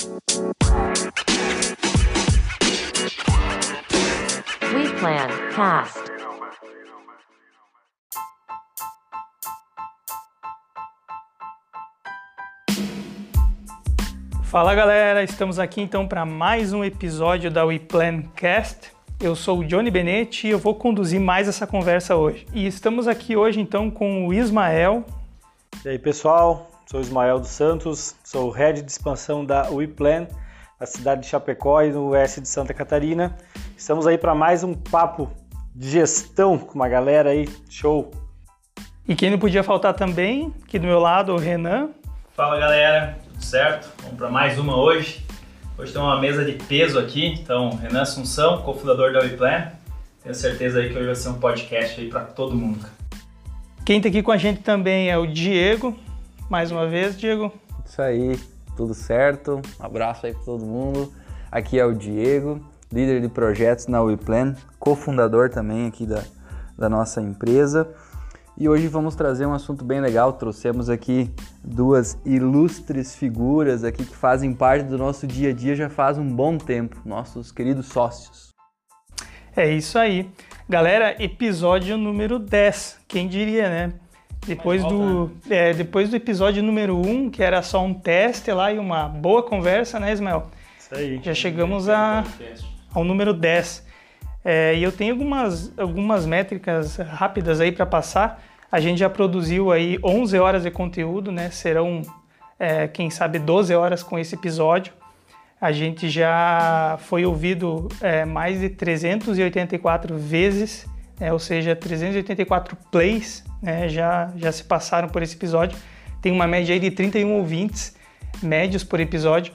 We Plan Cast. Fala galera, estamos aqui então para mais um episódio da We Plan Cast. Eu sou o Johnny Benetti e eu vou conduzir mais essa conversa hoje. E estamos aqui hoje então com o Ismael. E aí pessoal, sou Ismael dos Santos, sou o Head de Expansão da We Plan na cidade de Chapecó e no oeste de Santa Catarina. Estamos aí para mais um papo de gestão com uma galera aí, show! E quem não podia faltar também, aqui do meu lado, o Renan. Fala galera, tudo certo? Vamos para mais uma hoje. Hoje tem uma mesa de peso aqui, então Renan Assunção, cofundador da WePlan. Tenho certeza aí que hoje vai ser um podcast aí para todo mundo. Quem está aqui com a gente também é o Diego. Mais uma vez, Diego. Isso aí, tudo certo? Um abraço aí para todo mundo. Aqui é o Diego, líder de projetos na WePlan, cofundador também aqui da, da nossa empresa. E hoje vamos trazer um assunto bem legal. Trouxemos aqui duas ilustres figuras aqui que fazem parte do nosso dia a dia já faz um bom tempo, nossos queridos sócios. É isso aí. Galera, episódio número 10. Quem diria, né? Depois do, é, depois do episódio número 1, que era só um teste lá e uma boa conversa, né, Ismael? Isso aí. Já chegamos a, ao número 10. É, e eu tenho algumas, algumas métricas rápidas aí para passar. A gente já produziu aí 11 horas de conteúdo, né? Serão, é, quem sabe, 12 horas com esse episódio. A gente já foi ouvido é, mais de 384 vezes, né? ou seja, 384 plays né? já, já se passaram por esse episódio. Tem uma média aí de 31 ouvintes médios por episódio.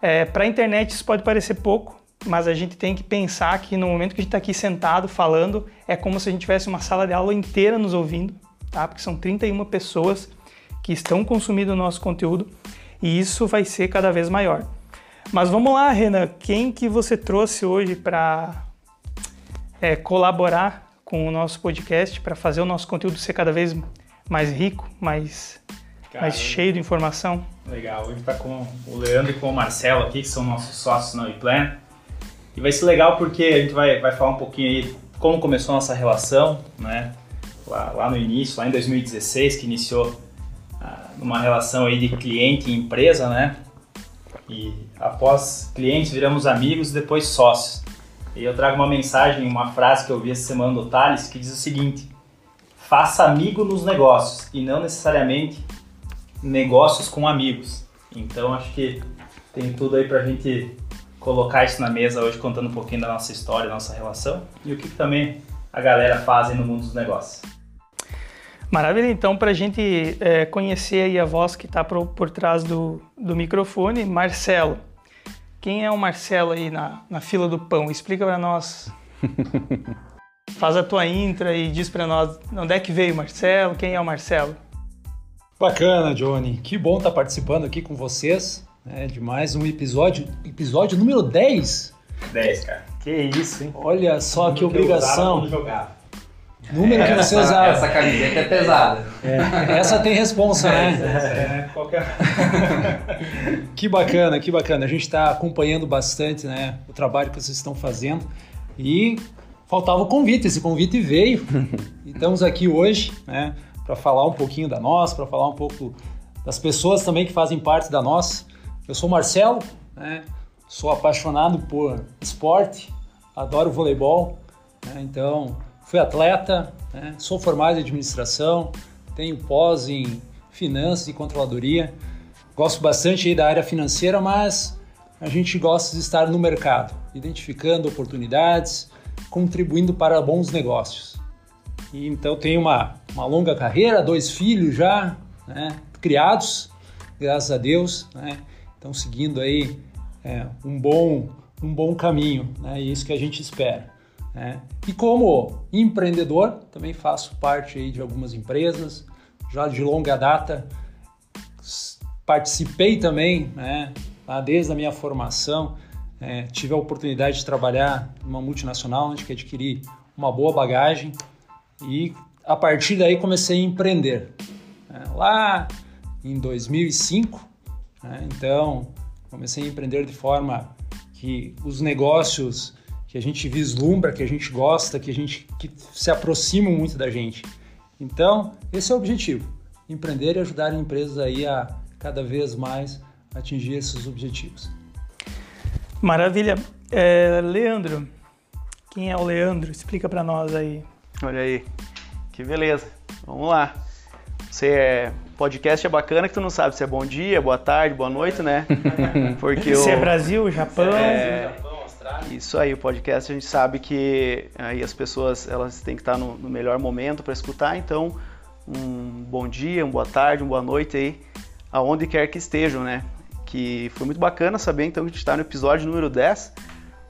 É, para a internet isso pode parecer pouco, mas a gente tem que pensar que no momento que a gente está aqui sentado falando, é como se a gente tivesse uma sala de aula inteira nos ouvindo, tá? porque são 31 pessoas que estão consumindo o nosso conteúdo e isso vai ser cada vez maior. Mas vamos lá, Renan, quem que você trouxe hoje para é, colaborar com o nosso podcast, para fazer o nosso conteúdo ser cada vez mais rico, mais, Cara, mais cheio de informação? Legal, hoje está com o Leandro e com o Marcelo aqui, que são nossos sócios na WePlan. E vai ser legal porque a gente vai, vai falar um pouquinho aí como começou a nossa relação, né? Lá, lá no início, lá em 2016, que iniciou ah, numa relação aí de cliente e empresa, né? E após clientes viramos amigos e depois sócios. E eu trago uma mensagem, uma frase que eu vi essa semana do Thales que diz o seguinte: faça amigo nos negócios e não necessariamente negócios com amigos. Então acho que tem tudo aí pra gente colocar isso na mesa hoje, contando um pouquinho da nossa história, da nossa relação e o que, também a galera faz no mundo dos negócios. Maravilha, então, para a gente é, conhecer aí a voz que está por, por trás do, do microfone, Marcelo. Quem é o Marcelo aí na, na fila do pão? Explica para nós. Faz a tua intro e diz para nós onde é que veio o Marcelo, quem é o Marcelo. Bacana, Johnny. Que bom estar participando aqui com vocês né, de mais um episódio. Episódio número 10. 10, cara. Que isso, hein? Olha só que usava, obrigação. Número que você usava. Essa camiseta é pesada. É, essa tem responsa, né? É, qualquer... Que bacana, que bacana. A gente está acompanhando bastante né, o trabalho que vocês estão fazendo e faltava o convite. Esse convite veio. E estamos aqui hoje né, para falar um pouquinho da nós, para falar um pouco das pessoas também que fazem parte da nós. Eu sou o Marcelo, né, sou apaixonado por esporte, adoro voleibol, né, então fui atleta, né, sou formado em administração, tenho pós em finanças e controladoria. Gosto bastante da área financeira, mas a gente gosta de estar no mercado, identificando oportunidades, contribuindo para bons negócios. E então tenho uma, uma longa carreira, dois filhos já né, criados, graças a Deus, né, estão seguindo aí é, um, bom, um bom caminho, né, e isso que a gente espera. Né. E como empreendedor, também faço parte aí de algumas empresas, já de longa data, participei também, né, desde a minha formação, é, tive a oportunidade de trabalhar numa multinacional, onde adquiri uma boa bagagem e a partir daí comecei a empreender. É, lá em 2005, né, então Comecei a empreender de forma que os negócios que a gente vislumbra, que a gente gosta, que a gente que se aproximam muito da gente. Então, esse é o objetivo: empreender e ajudar empresas aí a cada vez mais atingir esses objetivos. Maravilha. É, Leandro, quem é o Leandro? Explica para nós aí. Olha aí, que beleza. Vamos lá. Você é podcast é bacana que tu não sabe se é bom dia, boa tarde, boa noite, né? Porque se o... é Brasil, Japão, é... Isso aí, o podcast a gente sabe que aí as pessoas elas têm que estar no, no melhor momento para escutar, então um bom dia, uma boa tarde, uma boa noite aí, aonde quer que estejam, né? Que foi muito bacana saber então que a gente está no episódio número 10.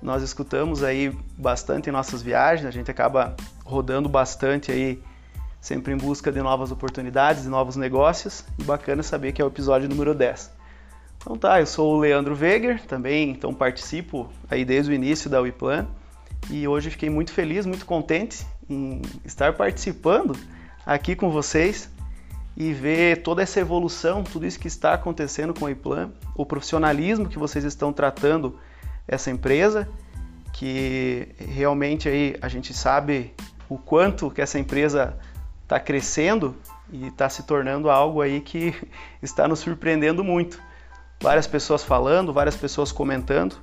Nós escutamos aí bastante em nossas viagens, a gente acaba rodando bastante aí sempre em busca de novas oportunidades e novos negócios. E bacana saber que é o episódio número 10. Então tá, eu sou o Leandro Weger, também então participo aí desde o início da WePlan e hoje fiquei muito feliz, muito contente em estar participando aqui com vocês e ver toda essa evolução, tudo isso que está acontecendo com a WePlan, o profissionalismo que vocês estão tratando essa empresa, que realmente aí a gente sabe o quanto que essa empresa está crescendo e está se tornando algo aí que está nos surpreendendo muito. Várias pessoas falando, várias pessoas comentando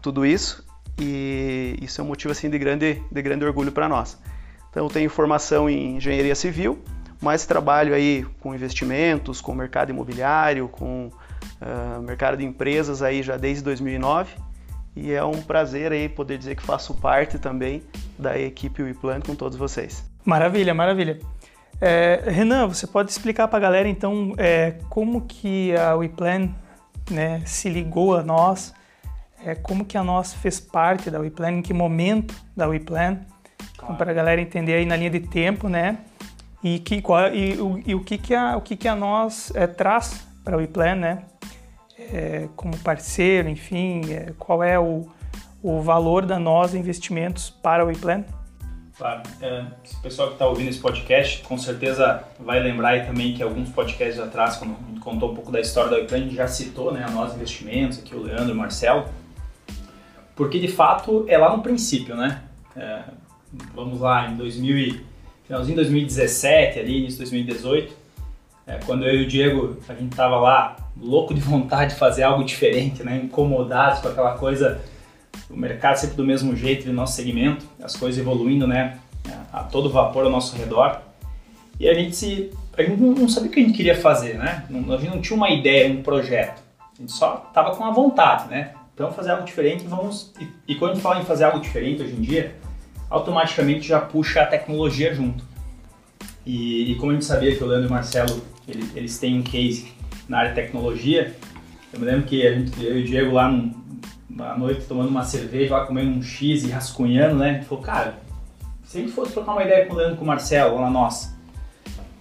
tudo isso e isso é um motivo assim de grande, de grande orgulho para nós. Então eu tenho formação em engenharia civil, mas trabalho aí com investimentos, com mercado imobiliário, com uh, mercado de empresas aí já desde 2009 e é um prazer aí poder dizer que faço parte também da equipe WePlan com todos vocês. Maravilha, maravilha. É, Renan, você pode explicar para a galera então é, como que a WePlan né, se ligou a nós, é, como que a nós fez parte da WePlan, em que momento da WePlan, claro. então, para a galera entender aí na linha de tempo, né? E, que, qual, e, o, e o, que, que, a, o que, que a nós é, traz para a WePlan, né? É, como parceiro, enfim, é, qual é o, o valor da nós investimentos para a WePlan? Claro. É, o pessoal que está ouvindo esse podcast, com certeza vai lembrar aí também que alguns podcasts atrás, quando a gente contou um pouco da história da gente já citou né, a Nós Investimentos, aqui o Leandro e o Marcelo, porque de fato é lá no princípio, né? É, vamos lá, em 2000 finalzinho de 2017, ali, início de 2018, é, quando eu e o Diego, a gente tava lá louco de vontade de fazer algo diferente, né? Incomodados com aquela coisa o mercado sempre do mesmo jeito do nosso segmento, as coisas evoluindo, né, a todo vapor ao nosso redor. E a gente se a gente não sabia o que a gente queria fazer, né? A gente não tinha uma ideia, um projeto. A gente só tava com a vontade, né? Então fazer algo diferente, vamos e, e quando a gente fala em fazer algo diferente hoje em dia, automaticamente já puxa a tecnologia junto. E, e como a gente sabia que o Leandro e o Marcelo eles, eles têm um case na área de tecnologia, eu me lembro que a gente, eu e o Diego lá num, à noite tomando uma cerveja, lá comendo um X e rascunhando, né? A falou, cara, se a gente fosse trocar uma ideia com o Leandro com o Marcelo, lá nossa,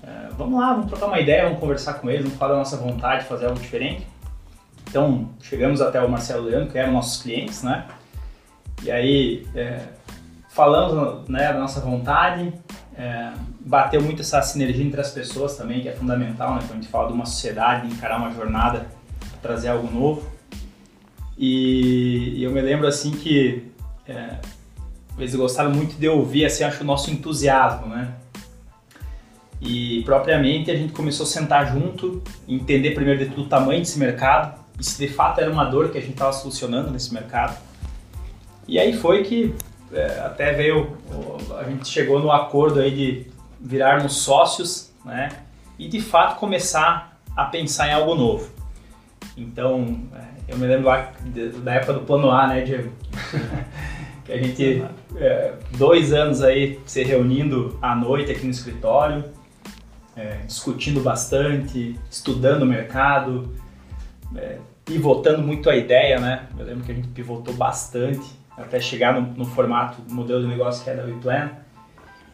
é, vamos lá, vamos trocar uma ideia, vamos conversar com eles, vamos falar da nossa vontade de fazer algo diferente. Então, chegamos até o Marcelo e o Leandro, que eram nossos clientes, né? E aí, é, falamos né, da nossa vontade, é, bateu muito essa sinergia entre as pessoas também, que é fundamental, né? Quando a gente fala de uma sociedade, de encarar uma jornada, trazer algo novo. E, eu me lembro assim que é, eles gostaram muito de ouvir assim, acho o nosso entusiasmo, né? E propriamente a gente começou a sentar junto, entender primeiro de tudo o tamanho desse mercado, e se de fato era uma dor que a gente estava solucionando nesse mercado. E aí foi que é, até veio, a gente chegou no acordo aí de virarmos sócios, né? E de fato começar a pensar em algo novo. Então, é, eu me lembro lá da época do plano A, né, Diego? que a gente, é, dois anos aí se reunindo à noite aqui no escritório, é, discutindo bastante, estudando o mercado, é, pivotando muito a ideia, né? Eu lembro que a gente pivotou bastante até chegar no, no formato, no modelo de negócio que é da WePlan.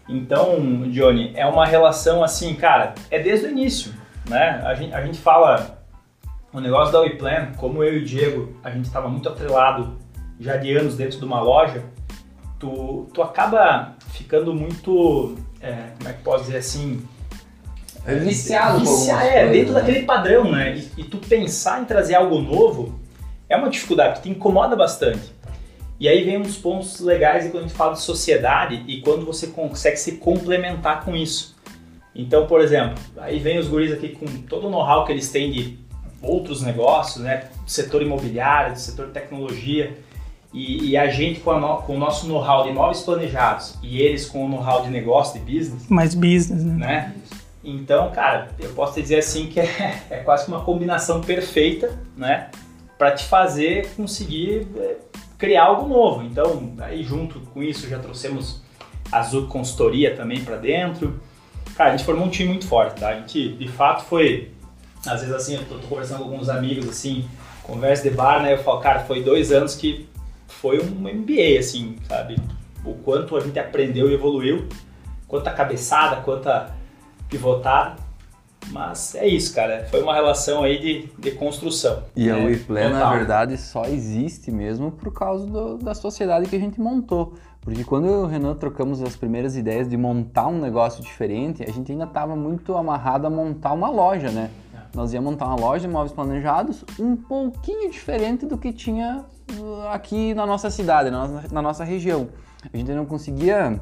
Então, Johnny, é uma relação assim, cara, é desde o início, né? A gente, a gente fala o negócio da WePlan, como eu e o Diego, a gente estava muito atrelado já de anos dentro de uma loja, tu, tu acaba ficando muito, é, como é que posso dizer assim, é viciado, viciado é, dentro né? daquele padrão, né? E, e, tu pensar em trazer algo novo é uma dificuldade, que te incomoda bastante. E aí vem uns pontos legais quando a gente fala de sociedade e quando você consegue se complementar com isso. Então, por exemplo, aí vem os guris aqui com todo o know-how que eles têm de outros negócios, né? Setor imobiliário, setor tecnologia. E, e a gente com, no, com o nosso know-how de imóveis planejados e eles com o know-how de negócio, de business. Mais business, né? né? Então, cara, eu posso te dizer assim que é, é quase uma combinação perfeita, né? Para te fazer conseguir é, criar algo novo. Então, aí junto com isso já trouxemos a Zuc Consultoria também para dentro. Cara, a gente formou um time muito forte, tá? A gente, de fato, foi... Às vezes, assim, eu tô, tô conversando com alguns amigos, assim, conversa de bar, né? Eu falo, cara, foi dois anos que foi um MBA, assim, sabe? O quanto a gente aprendeu e evoluiu, quanta cabeçada, quanta pivotada. Mas é isso, cara. Foi uma relação aí de, de construção. E né? a WePlan, na verdade, só existe mesmo por causa do, da sociedade que a gente montou. Porque quando eu e o Renan trocamos as primeiras ideias de montar um negócio diferente, a gente ainda estava muito amarrado a montar uma loja, né? Nós íamos montar uma loja de imóveis planejados um pouquinho diferente do que tinha uh, aqui na nossa cidade, na nossa, na nossa região. A gente não conseguia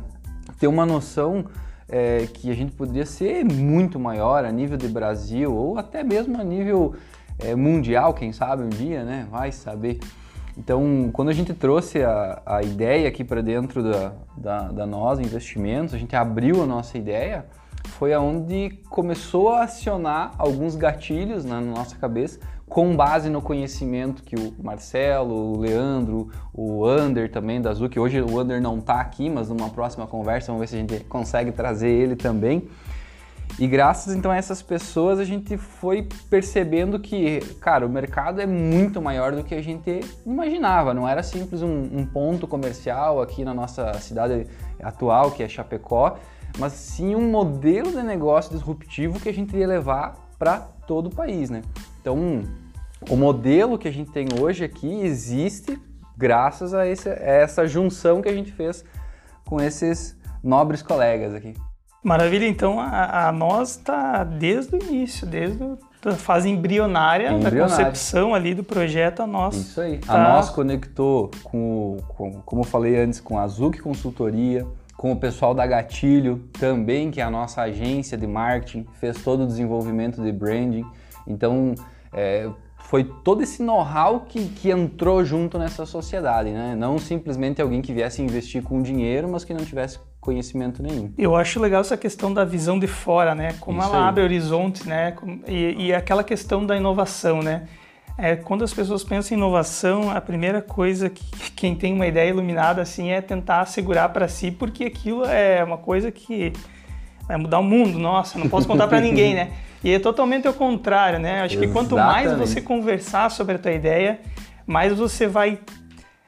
ter uma noção é, que a gente poderia ser muito maior a nível de Brasil ou até mesmo a nível é, mundial, quem sabe um dia, né? Vai saber. Então, quando a gente trouxe a, a ideia aqui para dentro da, da, da Nós Investimentos, a gente abriu a nossa ideia, foi aonde começou a acionar alguns gatilhos né, na nossa cabeça com base no conhecimento que o Marcelo, o Leandro, o Ander também da Azul, que hoje o Ander não está aqui, mas numa próxima conversa vamos ver se a gente consegue trazer ele também. E graças então a essas pessoas a gente foi percebendo que, cara, o mercado é muito maior do que a gente imaginava. Não era simples um, um ponto comercial aqui na nossa cidade atual, que é Chapecó, mas sim um modelo de negócio disruptivo que a gente ia levar para todo o país, né? Então, o modelo que a gente tem hoje aqui existe graças a, esse, a essa junção que a gente fez com esses nobres colegas aqui. Maravilha, então a, a nós está desde o início, desde a fase embrionária, embrionária, da concepção ali do projeto, a nós. Isso aí. Tá... A nós conectou com, com, como eu falei antes, com a Zuc Consultoria, com o pessoal da Gatilho também, que é a nossa agência de marketing, fez todo o desenvolvimento de branding. Então, é, foi todo esse know-how que, que entrou junto nessa sociedade, né? Não simplesmente alguém que viesse investir com dinheiro, mas que não tivesse conhecimento nenhum. Eu acho legal essa questão da visão de fora, né? Como Isso ela aí. abre horizontes, né? E, e, aquela questão da inovação, né? É, quando as pessoas pensam em inovação, a primeira coisa que quem tem uma ideia iluminada assim é tentar assegurar para si, porque aquilo é uma coisa que vai mudar o mundo. Nossa, não posso contar para ninguém, né? E é totalmente o contrário, né? Acho Exatamente. que quanto mais você conversar sobre a tua ideia, mais você vai,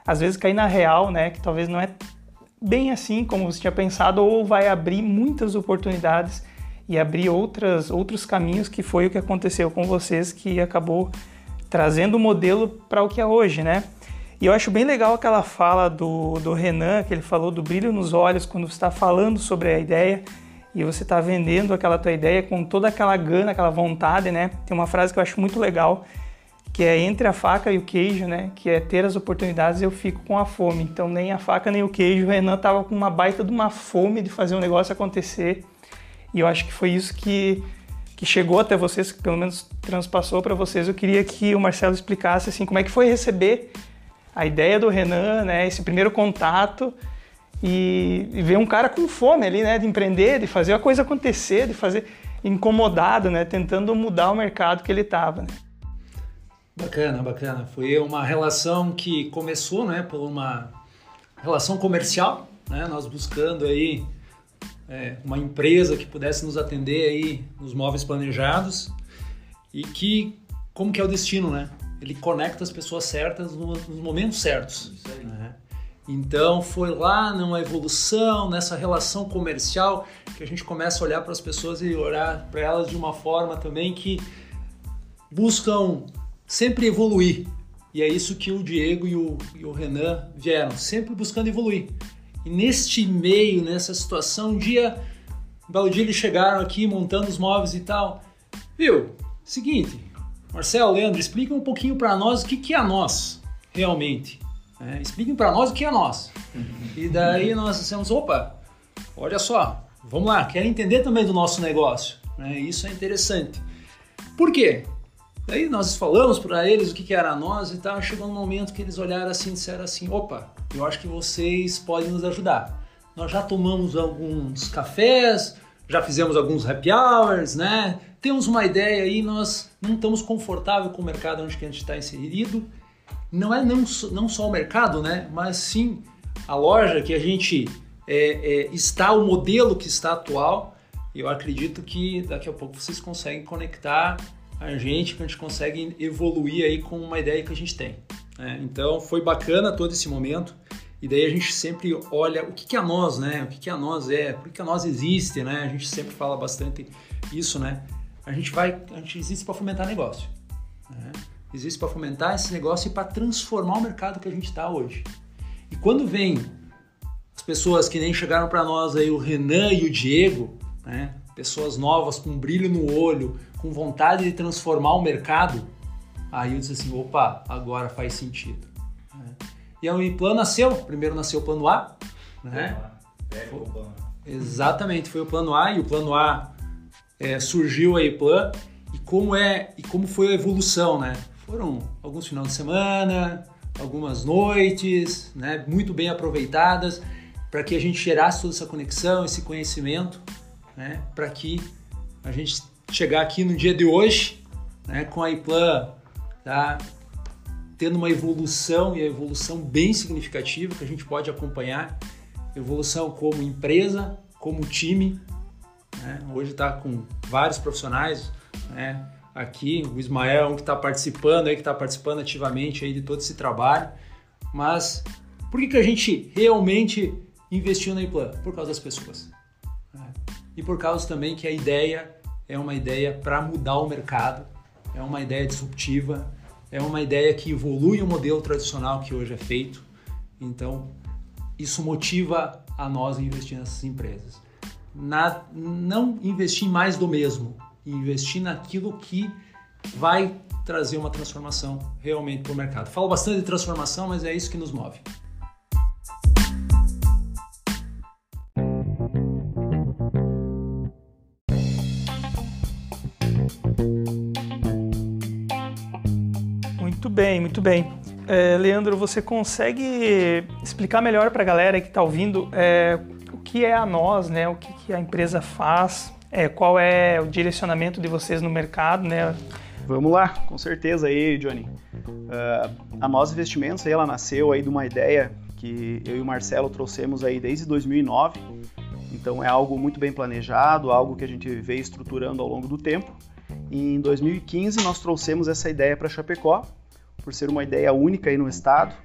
às vezes, cair na real, né? Que talvez não é bem assim como você tinha pensado, ou vai abrir muitas oportunidades e abrir outras, outros caminhos, que foi o que aconteceu com vocês, que acabou trazendo o modelo para o que é hoje, né? E eu acho bem legal aquela fala do, do Renan, que ele falou do brilho nos olhos quando você está falando sobre a ideia e você está vendendo aquela tua ideia com toda aquela gana, aquela vontade, né? Tem uma frase que eu acho muito legal, que é entre a faca e o queijo, né? Que é ter as oportunidades eu fico com a fome. Então nem a faca nem o queijo, o Renan tava com uma baita de uma fome de fazer um negócio acontecer. E eu acho que foi isso que que chegou até vocês, que pelo menos transpassou para vocês. Eu queria que o Marcelo explicasse assim como é que foi receber a ideia do Renan, né? Esse primeiro contato e, e ver um cara com fome ali, né, de empreender, de fazer a coisa acontecer, de fazer incomodado, né, tentando mudar o mercado que ele estava. Né? Bacana, bacana. Foi uma relação que começou, né, por uma relação comercial, né, nós buscando aí é, uma empresa que pudesse nos atender aí nos móveis planejados e que, como que é o destino, né? Ele conecta as pessoas certas nos momentos certos. Né? Então foi lá numa evolução, nessa relação comercial, que a gente começa a olhar para as pessoas e olhar para elas de uma forma também que buscam sempre evoluir. E é isso que o Diego e o, e o Renan vieram, sempre buscando evoluir. E neste meio, nessa situação, um dia, um belo dia eles chegaram aqui montando os móveis e tal. Viu? Seguinte, Marcelo, Leandro, expliquem um pouquinho para nós o que, que é nós, realmente. É, expliquem para nós o que é nós. E daí nós dissemos, opa, olha só, vamos lá, quero entender também do nosso negócio. Né? Isso é interessante. Por quê? Daí nós falamos para eles o que, que era nós e tal, chegou um momento que eles olharam assim e disseram assim, opa, eu acho que vocês podem nos ajudar. Nós já tomamos alguns cafés, já fizemos alguns happy hours, né? Temos uma ideia aí, nós não estamos confortáveis com o mercado onde a gente está inserido. Não é não, não só o mercado, né? Mas sim a loja que a gente é, é, está, o modelo que está atual. Eu acredito que daqui a pouco vocês conseguem conectar a gente, que a gente consegue evoluir aí com uma ideia que a gente tem. Né? Então foi bacana todo esse momento. E daí a gente sempre olha o que, que a nós, né? O que, que a nós é, por que a nós existe, né? A gente sempre fala bastante isso, né? A gente vai, a gente existe para fomentar negócio. Né? Existe para fomentar esse negócio e para transformar o mercado que a gente está hoje. E quando vem as pessoas que nem chegaram para nós aí, o Renan e o Diego, né? Pessoas novas com brilho no olho, com vontade de transformar o mercado, aí eu disse assim, opa, agora faz sentido. E o plano nasceu, primeiro nasceu o plano A, né? Foi, exatamente, foi o plano A e o plano A é, surgiu a E-Plan e como é e como foi a evolução, né? Foram alguns finais de semana, algumas noites, né? Muito bem aproveitadas para que a gente gerasse toda essa conexão, esse conhecimento, né? Para que a gente chegar aqui no dia de hoje, né? Com a E-Plan, tá? tendo uma evolução e a evolução bem significativa que a gente pode acompanhar. Evolução como empresa, como time. Né? Hoje está com vários profissionais né? aqui. O Ismael é um que está participando, aí, que está participando ativamente aí de todo esse trabalho. Mas por que, que a gente realmente investiu na Iplan? Por causa das pessoas. Né? E por causa também que a ideia é uma ideia para mudar o mercado, é uma ideia disruptiva, é uma ideia que evolui o modelo tradicional que hoje é feito. Então, isso motiva a nós investir nessas empresas. Na, não investir mais do mesmo, investir naquilo que vai trazer uma transformação realmente para o mercado. Falo bastante de transformação, mas é isso que nos move. Bem, muito bem. É, Leandro, você consegue explicar melhor para a galera que está ouvindo é, o que é a nós, né? O que, que a empresa faz, é, qual é o direcionamento de vocês no mercado, né? Vamos lá, com certeza aí, Johnny. Uh, a Nós Investimentos, aí, ela nasceu aí de uma ideia que eu e o Marcelo trouxemos aí desde 2009. Então é algo muito bem planejado, algo que a gente veio estruturando ao longo do tempo. E em 2015 nós trouxemos essa ideia para Chapecó por ser uma ideia única aí no estado,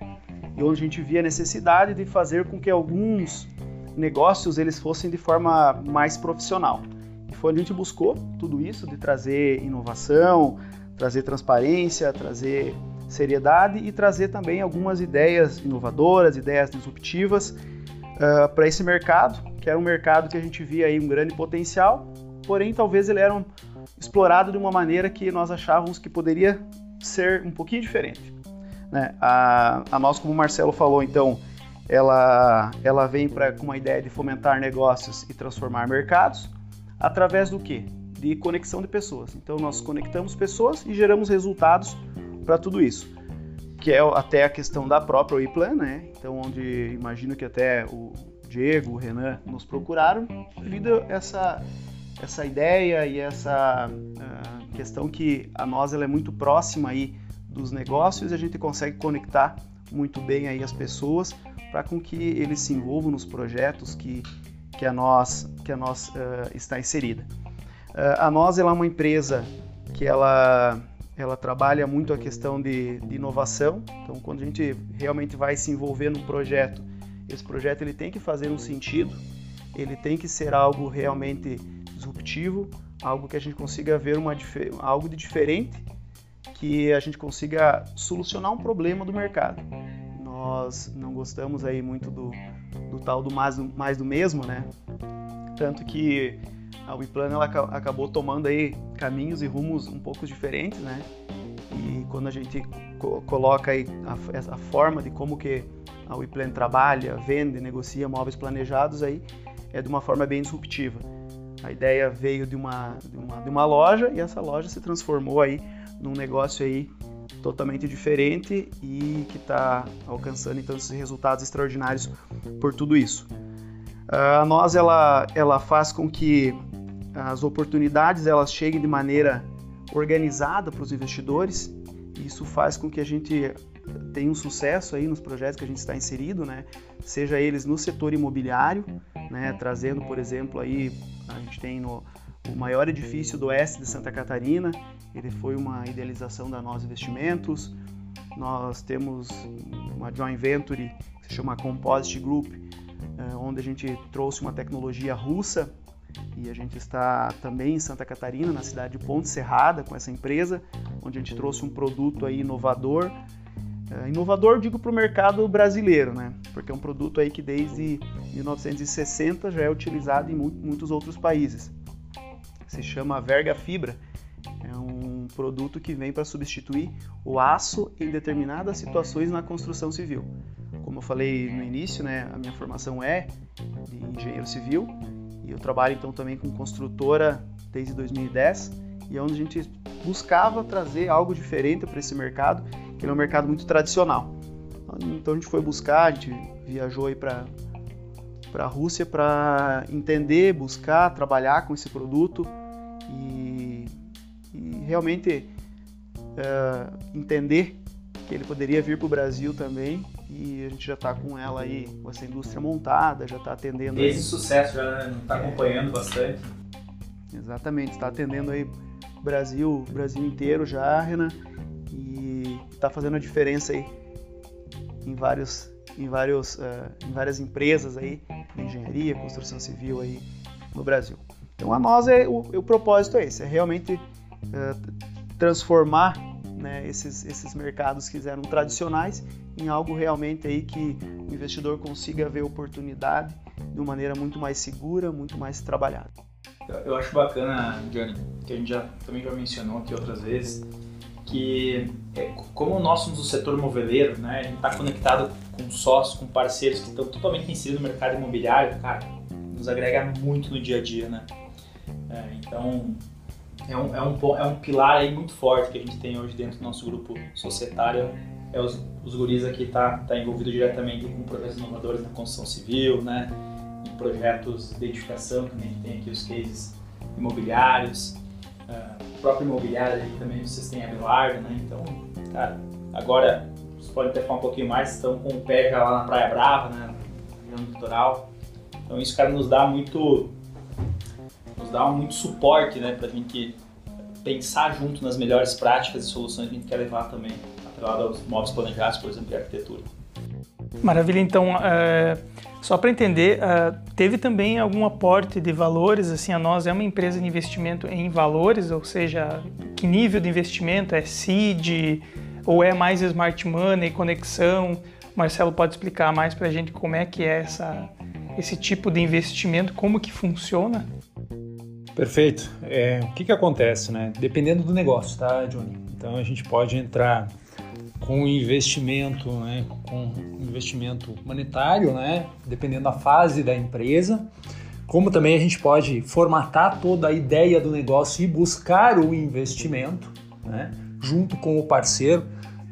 e onde a gente via a necessidade de fazer com que alguns negócios eles fossem de forma mais profissional. E foi onde a gente buscou tudo isso, de trazer inovação, trazer transparência, trazer seriedade e trazer também algumas ideias inovadoras, ideias disruptivas uh, para esse mercado, que era um mercado que a gente via aí um grande potencial, porém talvez ele era um, explorado de uma maneira que nós achávamos que poderia ser um pouquinho diferente. Né? A, a nós, como o Marcelo falou, então, ela, ela vem pra, com uma ideia de fomentar negócios e transformar mercados através do quê? De conexão de pessoas. Então, nós conectamos pessoas e geramos resultados para tudo isso. Que é até a questão da própria WePlan, né? Então, onde imagino que até o Diego, o Renan nos procuraram devido a essa, essa ideia e essa uh, questão que a nós ela é muito próxima aí dos negócios e a gente consegue conectar muito bem aí as pessoas para com que eles se envolvam nos projetos que, que a nós que a nós uh, está inserida. Uh, a nós ela é uma empresa que ela ela trabalha muito a questão de, de, inovação. Então, quando a gente realmente vai se envolver num projeto, esse projeto ele tem que fazer um sentido, ele tem que ser algo realmente disruptivo, algo que a gente consiga ver uma, algo de diferente, que a gente consiga solucionar um problema do mercado. Nós não gostamos aí muito do, do tal do mais, mais do mesmo, né? Tanto que a WePlan ela acabou tomando aí caminhos e rumos um pouco diferentes, né? E quando a gente co coloca aí a, forma de como que a WePlan trabalha, vende, negocia móveis planejados, aí é de uma forma bem disruptiva. A ideia veio de uma, de uma, de uma loja e essa loja se transformou aí num negócio aí totalmente diferente e que está alcançando então esses resultados extraordinários por tudo isso. A nós ela, ela faz com que as oportunidades elas cheguem de maneira organizada para os investidores. Isso faz com que a gente tenha um sucesso aí nos projetos que a gente está inserido, né? Seja eles no setor imobiliário, né? Trazendo, por exemplo, aí a gente tem no, o maior edifício do oeste de Santa Catarina. Ele foi uma idealização da Nós Investimentos. Nós temos uma joint venture que se chama Composite Group, eh, onde a gente trouxe uma tecnologia russa e a gente está também em Santa Catarina, na cidade de Ponte Serrada, com essa empresa, onde a gente trouxe um produto aí inovador. Uh, inovador, digo, para o mercado brasileiro, né? Porque é um produto aí que desde 1960 já é utilizado em muitos outros países. Se chama Verga Fibra. É um produto que vem para substituir o aço em determinadas situações na construção civil. Como eu falei no início, né, a minha formação é de engenheiro civil e eu trabalho então também com construtora desde 2010 e é onde a gente buscava trazer algo diferente para esse mercado, que é um mercado muito tradicional. Então a gente foi buscar, a gente viajou aí para para a Rússia para entender, buscar, trabalhar com esse produto e, e realmente uh, entender que ele poderia vir para o Brasil também e a gente já está com ela aí, com essa indústria montada, já está atendendo. Desde aí... sucesso, já está acompanhando bastante. Exatamente, está atendendo aí Brasil, Brasil inteiro já, Renan, e está fazendo a diferença aí em vários, em vários, uh, em várias empresas aí, engenharia, construção civil aí no Brasil. Então a nós é o, o propósito é esse, é realmente uh, transformar né, esses, esses mercados que eram tradicionais em algo realmente aí que o investidor consiga ver oportunidade de uma maneira muito mais segura, muito mais trabalhada. Eu acho bacana, Johnny, que a gente já também já mencionou aqui outras vezes, que é, como nós somos o setor moveleiro, né, a gente está conectado com sócios, com parceiros que estão totalmente inseridos no mercado imobiliário, cara, nos agrega muito no dia a dia, né? É, então, é um, é, um, é um pilar aí muito forte que a gente tem hoje dentro do nosso grupo societário. É os, os guris aqui tá, tá envolvido diretamente com projetos inovadores na construção civil, né? Em projetos de identificação, que a gente tem aqui os cases imobiliários. Próprio imobiliário aí também vocês têm a Belardo, né? Então, cara, agora vocês podem até falar um pouquinho mais, estão com o pé já lá na Praia Brava, né? No litoral. Então isso, cara, nos dá muito nos dá muito suporte né, para a gente pensar junto nas melhores práticas e soluções que a gente quer levar também, atrelado aos móveis planejados, por exemplo, e arquitetura. Maravilha, então, é, só para entender, é, teve também algum aporte de valores, assim, a nós é uma empresa de investimento em valores, ou seja, que nível de investimento, é seed, ou é mais smart money, conexão, Marcelo pode explicar mais para a gente como é que é essa, esse tipo de investimento, como que funciona? Perfeito. É, o que, que acontece, né? Dependendo do negócio, tá, Johnny? Então a gente pode entrar com investimento, né? Com investimento monetário, né? Dependendo da fase da empresa. Como também a gente pode formatar toda a ideia do negócio e buscar o investimento, né? Junto com o parceiro.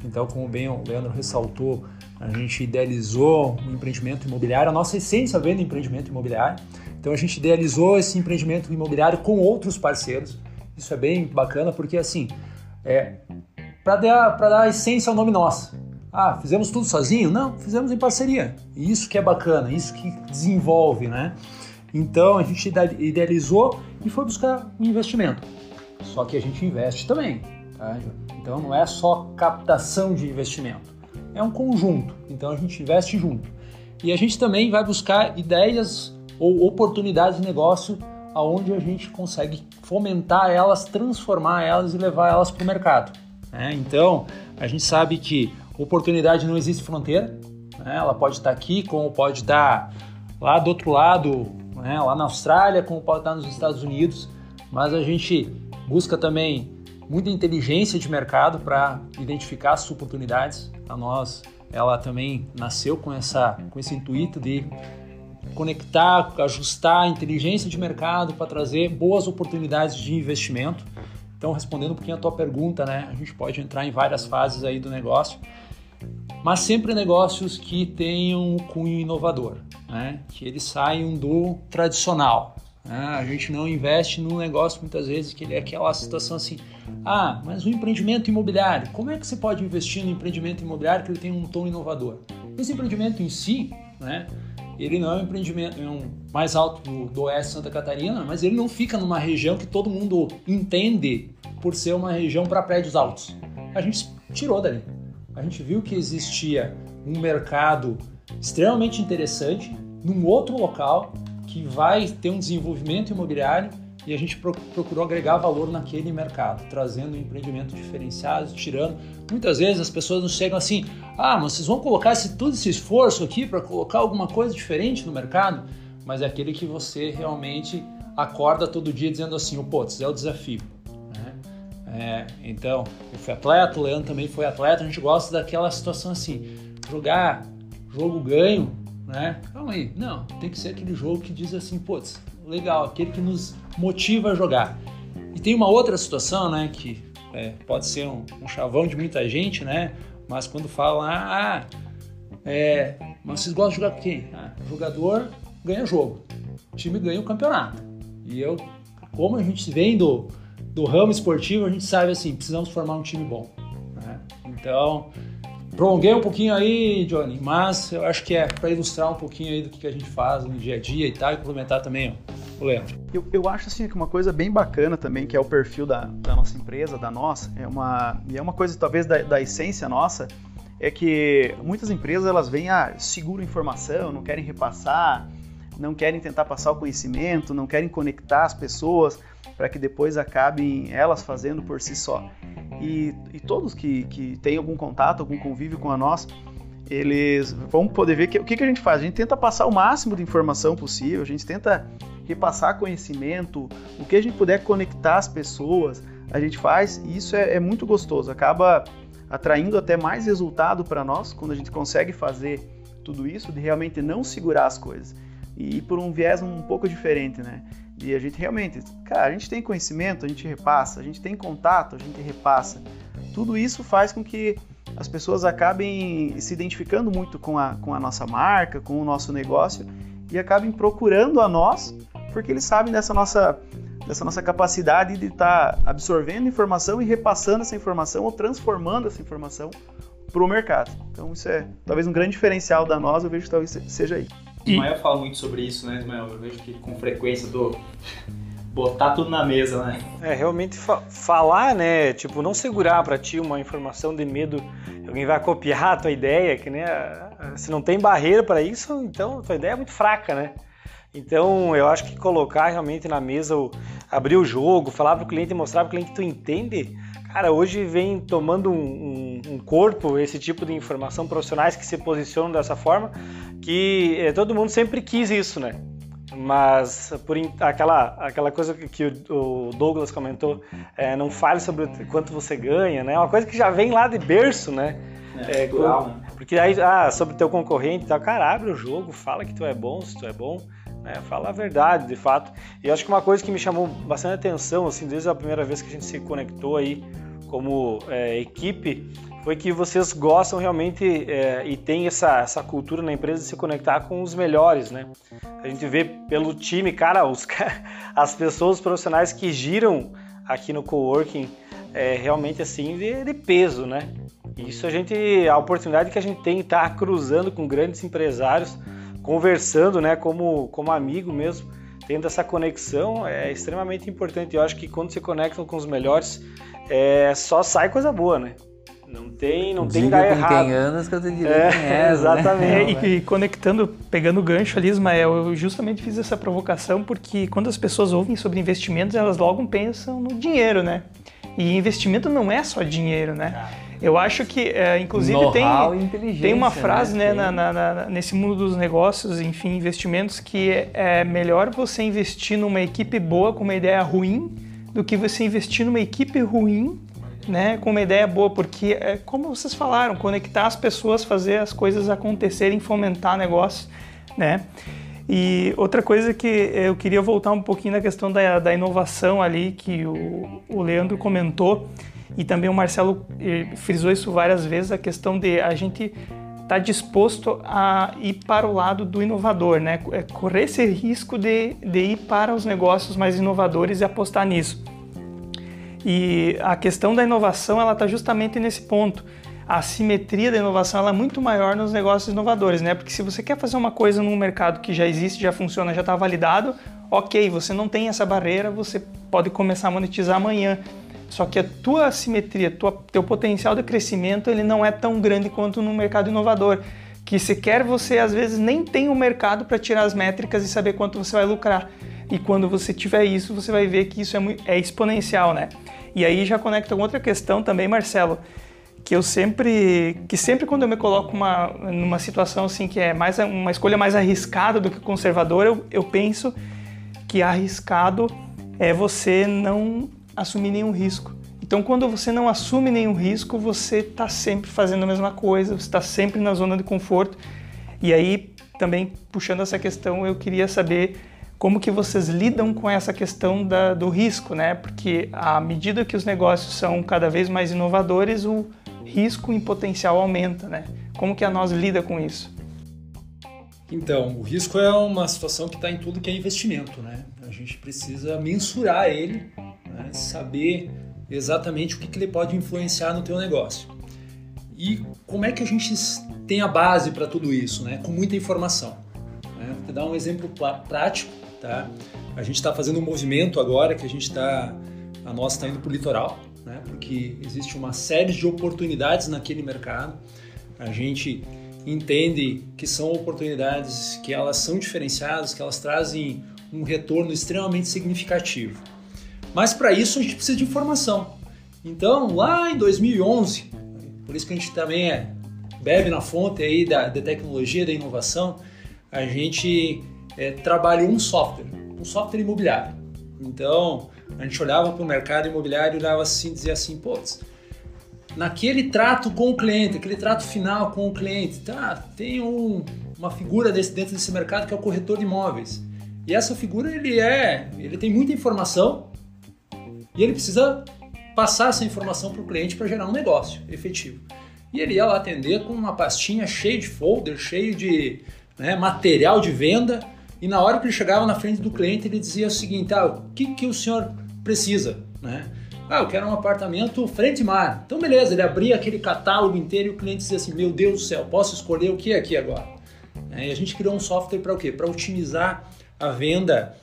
Então, como bem o Leandro ressaltou, a gente idealizou um empreendimento imobiliário. A nossa essência vem do empreendimento imobiliário. Então a gente idealizou esse empreendimento imobiliário com outros parceiros. Isso é bem bacana porque assim, é para dar dar essência ao nome nosso. Ah, fizemos tudo sozinho? Não, fizemos em parceria. Isso que é bacana, isso que desenvolve, né? Então a gente idealizou e foi buscar um investimento. Só que a gente investe também. Tá? Então não é só captação de investimento, é um conjunto. Então a gente investe junto. E a gente também vai buscar ideias ou oportunidades de negócio aonde a gente consegue fomentar elas, transformar elas e levar elas para o mercado. Né? Então, a gente sabe que oportunidade não existe fronteira, né? ela pode estar aqui, como pode estar lá do outro lado, né? lá na Austrália, como pode estar nos Estados Unidos, mas a gente busca também muita inteligência de mercado para identificar as oportunidades. A nós, ela também nasceu com essa com esse intuito de conectar, ajustar a inteligência de mercado para trazer boas oportunidades de investimento. Então, respondendo um pouquinho a tua pergunta, né? A gente pode entrar em várias fases aí do negócio, mas sempre negócios que tenham um cunho inovador, né? Que eles saiam do tradicional. Né? A gente não investe num negócio muitas vezes que ele é aquela situação assim, ah, mas o empreendimento imobiliário, como é que você pode investir no empreendimento imobiliário que ele tem um tom inovador? Esse empreendimento em si, né? Ele não é um empreendimento é um mais alto do, do oeste de Santa Catarina, mas ele não fica numa região que todo mundo entende por ser uma região para prédios altos. A gente tirou dali. A gente viu que existia um mercado extremamente interessante num outro local que vai ter um desenvolvimento imobiliário e a gente procurou agregar valor naquele mercado, trazendo um empreendimento diferenciado, tirando. Muitas vezes as pessoas nos chegam assim: ah, mas vocês vão colocar esse, todo esse esforço aqui para colocar alguma coisa diferente no mercado? Mas é aquele que você realmente acorda todo dia dizendo assim: o oh, é o desafio. Né? É, então, eu fui atleta, o Leandro também foi atleta, a gente gosta daquela situação assim: jogar jogo ganho, né? Calma aí, não, tem que ser aquele jogo que diz assim: putz, legal, aquele que nos motiva a jogar. E tem uma outra situação, né, que é, pode ser um, um, chavão de muita gente, né, mas quando falam, ah, é, mas vocês gostam de jogar com quem? Ah, jogador ganha jogo, o time ganha o campeonato. E eu, como a gente vem do, do ramo esportivo, a gente sabe assim, precisamos formar um time bom. Né? Então, prolonguei um pouquinho aí, Johnny, mas eu acho que é para ilustrar um pouquinho aí do que a gente faz no dia a dia e tal, e complementar também o Leandro. Eu, eu acho assim que uma coisa bem bacana também, que é o perfil da, da nossa empresa, da nossa, é uma, e é uma coisa talvez da, da essência nossa, é que muitas empresas elas vêm, ah, seguram informação, não querem repassar, não querem tentar passar o conhecimento, não querem conectar as pessoas para que depois acabem elas fazendo por si só. E, e todos que, que têm algum contato, algum convívio com a nós, eles vão poder ver que, o que, que a gente faz. A gente tenta passar o máximo de informação possível, a gente tenta repassar conhecimento, o que a gente puder conectar as pessoas, a gente faz e isso é, é muito gostoso. Acaba atraindo até mais resultado para nós quando a gente consegue fazer tudo isso, de realmente não segurar as coisas e ir por um viés um pouco diferente, né? E a gente realmente, cara, a gente tem conhecimento, a gente repassa, a gente tem contato, a gente repassa. Tudo isso faz com que as pessoas acabem se identificando muito com a, com a nossa marca, com o nosso negócio e acabem procurando a nós, porque eles sabem dessa nossa, dessa nossa capacidade de estar tá absorvendo informação e repassando essa informação ou transformando essa informação para o mercado. Então isso é talvez um grande diferencial da nós, eu vejo que talvez seja aí. E... Ismael fala muito sobre isso, né, Ismael? Eu vejo que com frequência do botar tudo na mesa, né? É, realmente fa falar, né? Tipo, não segurar para ti uma informação de medo alguém vai copiar a tua ideia, que né, se não tem barreira para isso, então a tua ideia é muito fraca, né? Então, eu acho que colocar realmente na mesa, o, abrir o jogo, falar para o cliente, mostrar para o cliente que tu entende, cara, hoje vem tomando um, um, um, corpo esse tipo de informação, profissionais que se posicionam dessa forma, que é, todo mundo sempre quis isso, né? Mas por aquela, aquela coisa que o Douglas comentou, é, não fale sobre quanto você ganha, né? É uma coisa que já vem lá de berço, né? É, é cultural, né? Porque aí, ah, sobre teu concorrente e tal, cara, abre o jogo, fala que tu é bom, se tu é bom, né? Fala a verdade, de fato. E acho que uma coisa que me chamou bastante atenção, assim, desde a primeira vez que a gente se conectou aí como é, equipe, foi que vocês gostam realmente é, e tem essa, essa cultura na empresa de se conectar com os melhores, né? A gente vê pelo time, cara, os, as pessoas profissionais que giram aqui no coworking é realmente assim de, de peso, né? Isso a gente, a oportunidade que a gente tem estar tá cruzando com grandes empresários, conversando, né, como, como amigo mesmo, tendo essa conexão é extremamente importante. Eu acho que quando se conectam com os melhores, é, só sai coisa boa, né? Não tem, não Diga tem dar errado. Quem anos que eu te diria é, quem é, né? Exatamente. Né? E, e, conectando, pegando o gancho ali, Ismael, eu justamente fiz essa provocação porque quando as pessoas ouvem sobre investimentos, elas logo pensam no dinheiro, né? E investimento não é só dinheiro, né? Eu acho que, é, inclusive, tem, tem uma frase né, né na, na, nesse mundo dos negócios, enfim, investimentos, que é, é melhor você investir numa equipe boa com uma ideia ruim do que você investir numa equipe ruim, né, com uma ideia boa, porque é como vocês falaram, conectar as pessoas, fazer as coisas acontecerem, fomentar negócios, né? E outra coisa que eu queria voltar um pouquinho na questão da, da inovação ali, que o, o Leandro comentou, e também o Marcelo eh, frisou isso várias vezes, a questão de a gente estar tá disposto a ir para o lado do inovador, né? É correr esse risco de, de ir para os negócios mais inovadores e apostar nisso. E a questão da inovação, ela está justamente nesse ponto. A simetria da inovação é muito maior nos negócios inovadores, né? Porque se você quer fazer uma coisa num mercado que já existe, já funciona, já está validado, ok, você não tem essa barreira, você pode começar a monetizar amanhã. Só que a tua simetria, tua, teu potencial de crescimento, ele não é tão grande quanto no mercado inovador. Que sequer você às vezes nem tem o um mercado para tirar as métricas e saber quanto você vai lucrar. E quando você tiver isso, você vai ver que isso é, é exponencial, né? E aí já conecta com outra questão também, Marcelo, que eu sempre, que sempre quando eu me coloco uma, numa situação assim que é mais uma escolha mais arriscada do que conservadora, eu, eu penso que arriscado é você não assumir nenhum risco. Então, quando você não assume nenhum risco, você está sempre fazendo a mesma coisa, você está sempre na zona de conforto. E aí, também puxando essa questão, eu queria saber como que vocês lidam com essa questão da, do risco, né? Porque à medida que os negócios são cada vez mais inovadores, o risco em potencial aumenta, né? Como que a nós lida com isso? Então, o risco é uma situação que está em tudo que é investimento, né? A gente precisa mensurar ele né? saber exatamente o que, que ele pode influenciar no teu negócio. E como é que a gente tem a base para tudo isso, né? com muita informação. Né? Vou te dar um exemplo prático. Tá? A gente está fazendo um movimento agora que a gente está, a nossa está indo para o litoral, né? porque existe uma série de oportunidades naquele mercado. A gente entende que são oportunidades que elas são diferenciadas, que elas trazem um retorno extremamente significativo. Mas para isso a gente precisa de informação. Então, lá em 2011, por isso que a gente também é, bebe na fonte aí da, da tecnologia, da inovação, a gente é, trabalhou um software, um software imobiliário. Então, a gente olhava para o mercado imobiliário e olhava assim, dizia assim, pô, naquele trato com o cliente, aquele trato final com o cliente, tá, tem um, uma figura desse, dentro desse mercado que é o corretor de imóveis. E essa figura ele é, ele tem muita informação, e ele precisa passar essa informação para o cliente para gerar um negócio efetivo. E ele ia lá atender com uma pastinha cheia de folder, cheio de né, material de venda. E na hora que ele chegava na frente do cliente, ele dizia o seguinte: ah, o que, que o senhor precisa? Né? Ah, eu quero um apartamento frente mar. Então, beleza, ele abria aquele catálogo inteiro e o cliente dizia assim: Meu Deus do céu, posso escolher o que aqui agora? É, e a gente criou um software para o quê? Para otimizar a venda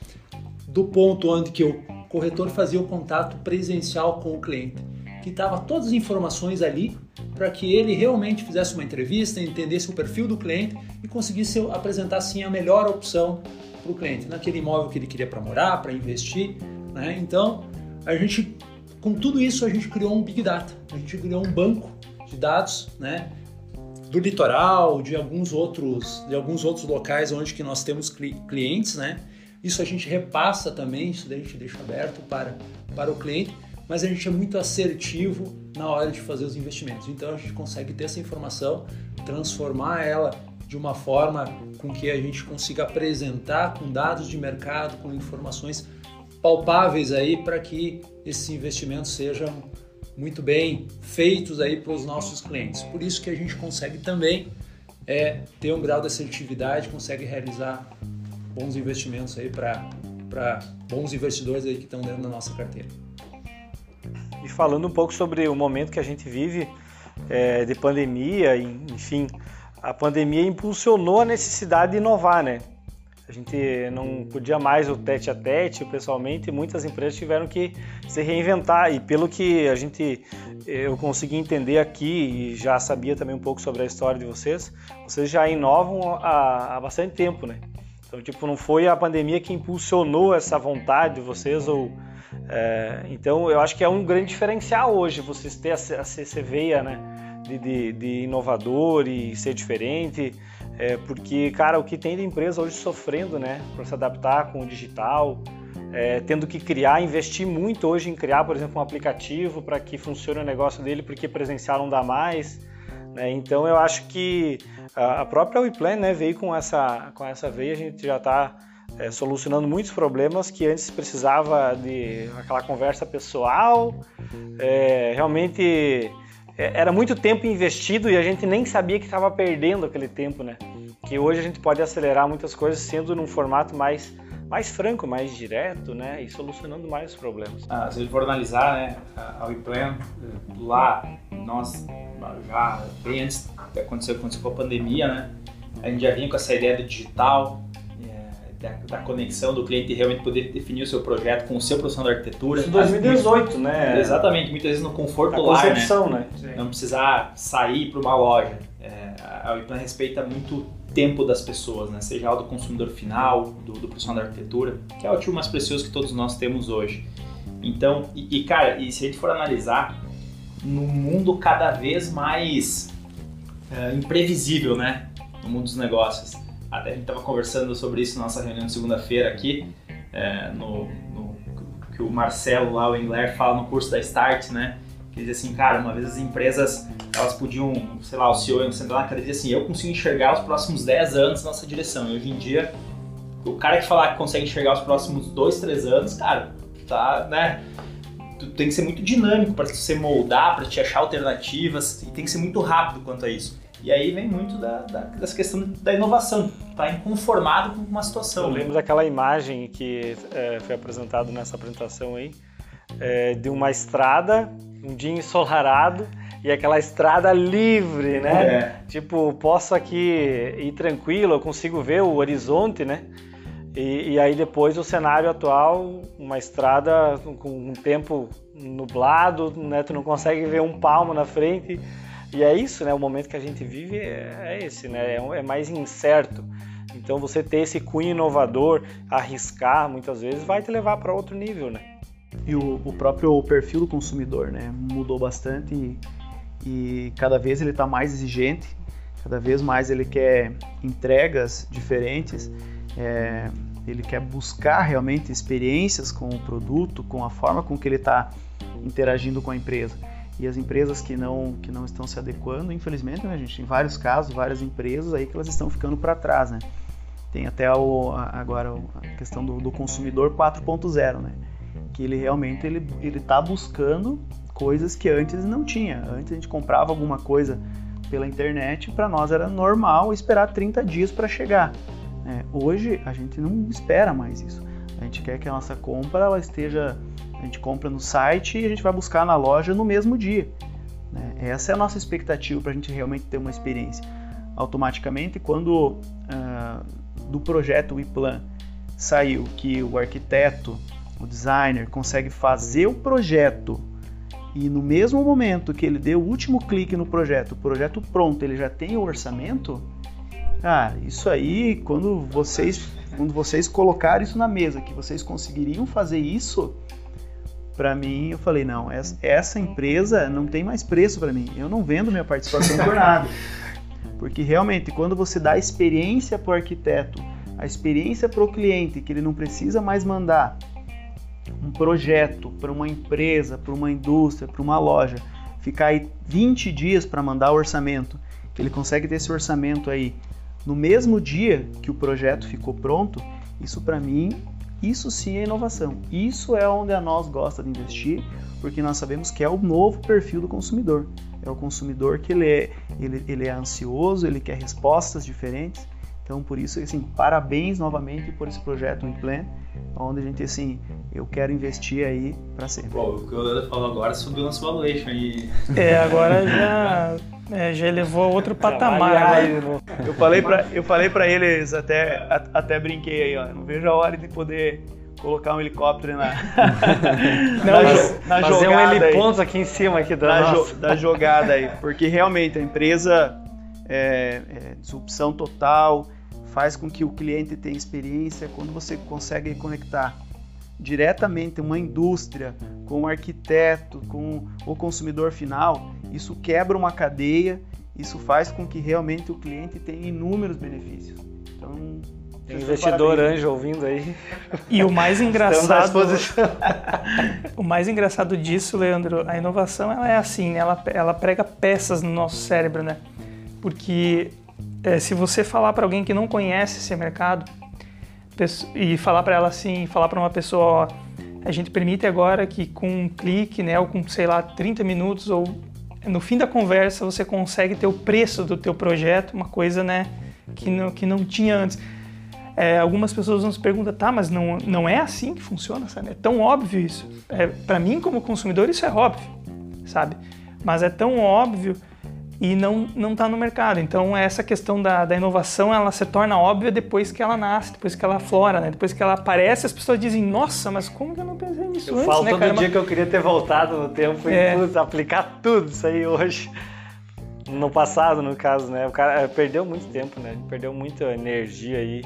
do ponto onde que eu corretor fazia o contato presencial com o cliente, que estava todas as informações ali para que ele realmente fizesse uma entrevista, entendesse o perfil do cliente e conseguisse apresentar sim a melhor opção para o cliente, naquele imóvel que ele queria para morar, para investir. Né? Então, a gente, com tudo isso, a gente criou um Big Data, a gente criou um banco de dados, né? do litoral, de alguns outros, de alguns outros locais onde que nós temos clientes, né? Isso a gente repassa também, isso daí a gente deixa aberto para, para o cliente, mas a gente é muito assertivo na hora de fazer os investimentos. Então a gente consegue ter essa informação, transformar ela de uma forma com que a gente consiga apresentar com dados de mercado, com informações palpáveis aí para que esses investimentos sejam muito bem feitos aí para os nossos clientes. Por isso que a gente consegue também é, ter um grau de assertividade, consegue realizar bons investimentos aí para bons investidores aí que estão dentro da nossa carteira. E falando um pouco sobre o momento que a gente vive é, de pandemia, enfim, a pandemia impulsionou a necessidade de inovar, né? A gente não podia mais o tete a tete, pessoalmente, muitas empresas tiveram que se reinventar. E pelo que a gente eu consegui entender aqui e já sabia também um pouco sobre a história de vocês, vocês já inovam há, há bastante tempo, né? Então, tipo, não foi a pandemia que impulsionou essa vontade de vocês ou é, então eu acho que é um grande diferencial hoje vocês ter essa, essa veia, né, de, de, de, inovador e ser diferente, é, porque cara o que tem de empresa hoje sofrendo, né, para se adaptar com o digital, é, tendo que criar, investir muito hoje em criar, por exemplo, um aplicativo para que funcione o negócio dele, porque presencial não dá mais. Né? Então eu acho que a própria WePlan né, veio com essa, com essa veia, a gente já está é, solucionando muitos problemas que antes precisava de aquela conversa pessoal, é, realmente é, era muito tempo investido e a gente nem sabia que estava perdendo aquele tempo, né? Que hoje a gente pode acelerar muitas coisas sendo num formato mais mais franco, mais direto, né? E solucionando mais problemas. Ah, se a gente for analisar, né, a WePlan, lá, nós já bem antes de acontecer, acontecer com a pandemia, né? A gente já vinha com essa ideia do digital, da, da, conexão do cliente realmente poder definir o seu projeto com o seu profissional de arquitetura. Isso 2018, né? Exatamente, muitas vezes no conforto lar, concepção, né? né? Não precisar sair para uma loja. É, a Wiplan respeita muito o tempo das pessoas, né? Seja do consumidor final, do, do profissional da arquitetura, que é o ativo mais precioso que todos nós temos hoje. Então, e, e cara, e se a gente for analisar, no mundo cada vez mais é, imprevisível, né? No mundo dos negócios até a gente estava conversando sobre isso na nossa reunião de segunda-feira aqui, é, no, no, que o Marcelo lá, o Engler, fala no curso da Start, né? Ele diz assim, cara, uma vez as empresas, elas podiam, sei lá, o CEO sendo lá, cara, dizia assim, eu consigo enxergar os próximos 10 anos nossa direção. E hoje em dia, o cara que falar que consegue enxergar os próximos 2, 3 anos, cara, tá, né? Tu tem que ser muito dinâmico para você moldar, para te achar alternativas, e tem que ser muito rápido quanto a isso. E aí vem muito da, da, dessa questão da inovação, tá inconformado com uma situação. Eu lembro daquela imagem que é, foi apresentada nessa apresentação aí, é, de uma estrada, um dia ensolarado, e aquela estrada livre, né? É. Tipo, posso aqui ir tranquilo, eu consigo ver o horizonte, né? E, e, aí depois o cenário atual, uma estrada com um tempo nublado, né? Tu não consegue ver um palmo na frente e é isso, né? O momento que a gente vive é, é esse, né? É, é, mais incerto. Então você ter esse cunho inovador, arriscar, muitas vezes vai te levar para outro nível, né? E o, o, próprio perfil do consumidor, né? Mudou bastante e, e cada vez ele está mais exigente, cada vez mais ele quer entregas diferentes, é, ele quer buscar realmente experiências com o produto, com a forma com que ele está interagindo com a empresa. E as empresas que não, que não estão se adequando, infelizmente, né, gente, em vários casos, várias empresas aí que elas estão ficando para trás, né? Tem até o, agora a questão do, do consumidor 4.0, né? Que ele realmente ele ele está buscando coisas que antes não tinha. Antes a gente comprava alguma coisa pela internet, para nós era normal esperar 30 dias para chegar. É, hoje a gente não espera mais isso. A gente quer que a nossa compra ela esteja a gente compra no site e a gente vai buscar na loja no mesmo dia. Né? Essa é a nossa expectativa para a gente realmente ter uma experiência. Automaticamente, quando uh, do projeto Iplan saiu que o arquiteto, o designer, consegue fazer o projeto e no mesmo momento que ele deu o último clique no projeto, o projeto pronto, ele já tem o orçamento, cara, isso aí, quando vocês, quando vocês colocarem isso na mesa, que vocês conseguiriam fazer isso, para mim, eu falei, não, essa empresa não tem mais preço para mim. Eu não vendo minha participação por nada. Porque realmente, quando você dá experiência para o arquiteto, a experiência para o cliente, que ele não precisa mais mandar um projeto para uma empresa, para uma indústria, para uma loja, ficar aí 20 dias para mandar o orçamento, que ele consegue ter esse orçamento aí no mesmo dia que o projeto ficou pronto, isso para mim isso sim é inovação. Isso é onde a nós gosta de investir, porque nós sabemos que é o novo perfil do consumidor. É o consumidor que ele é, ele, ele é ansioso, ele quer respostas diferentes. Então, por isso, assim, parabéns novamente por esse projeto Plan, onde a gente, assim, eu quero investir aí para sempre. Bom, o que o Leandro falou agora subiu nosso valuation aí. É, agora já é, já elevou outro patamar. Eu falei para eu falei para eles até até brinquei aí, ó, não vejo a hora de poder colocar um helicóptero na, na, na fazer jogada um heliponto aqui em cima aqui da, jo, da jogada aí, porque realmente a empresa é, é, disrupção total, faz com que o cliente tenha experiência. Quando você consegue conectar diretamente uma indústria com um arquiteto, com o consumidor final, isso quebra uma cadeia, isso faz com que realmente o cliente tenha inúmeros benefícios. Então, Tem investidor anjo ouvindo aí. E o mais engraçado, o mais engraçado disso, Leandro, a inovação ela é assim, né? ela, ela prega peças no nosso cérebro, né? Porque é, se você falar para alguém que não conhece esse mercado e falar para ela assim, falar para uma pessoa, ó, a gente permite agora que com um clique, né, ou com sei lá 30 minutos ou no fim da conversa você consegue ter o preço do teu projeto, uma coisa, né, que não, que não tinha antes. É, algumas pessoas nos perguntam, tá, mas não, não é assim que funciona, sabe? É tão óbvio isso. É, para mim, como consumidor, isso é óbvio, sabe? Mas é tão óbvio e não não está no mercado. Então, essa questão da, da inovação, ela se torna óbvia depois que ela nasce, depois que ela flora, né? Depois que ela aparece, as pessoas dizem, nossa, mas como que eu não pensei nisso Eu antes, falo né, todo cara? dia que eu queria ter voltado no tempo É. e putz, aplicar tudo isso aí hoje. No passado, no caso, né? O cara eh, perdeu muito tempo, né? Perdeu muita energia aí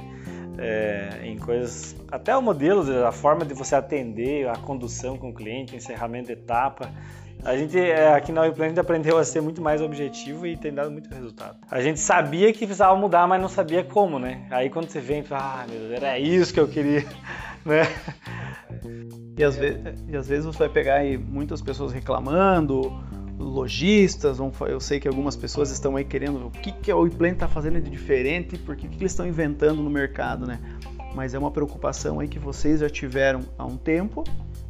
é, em coisas. Até o modelo, a forma de você atender, a condução com o cliente, encerramento de etapa. A gente é, aqui na WePlan aprendeu a ser muito mais objetivo e tem dado muito resultado. A gente sabia que precisava mudar, mas não sabia como, né? Aí quando você vem, fala, ah, meu Deus, era isso que eu queria, né? E às, vezes, e às vezes você vai pegar aí muitas pessoas reclamando, lojistas, eu sei que algumas pessoas estão aí querendo o que, que a WePlan está fazendo de diferente, por que, que eles estão inventando no mercado, né? Mas é uma preocupação aí que vocês já tiveram há um tempo,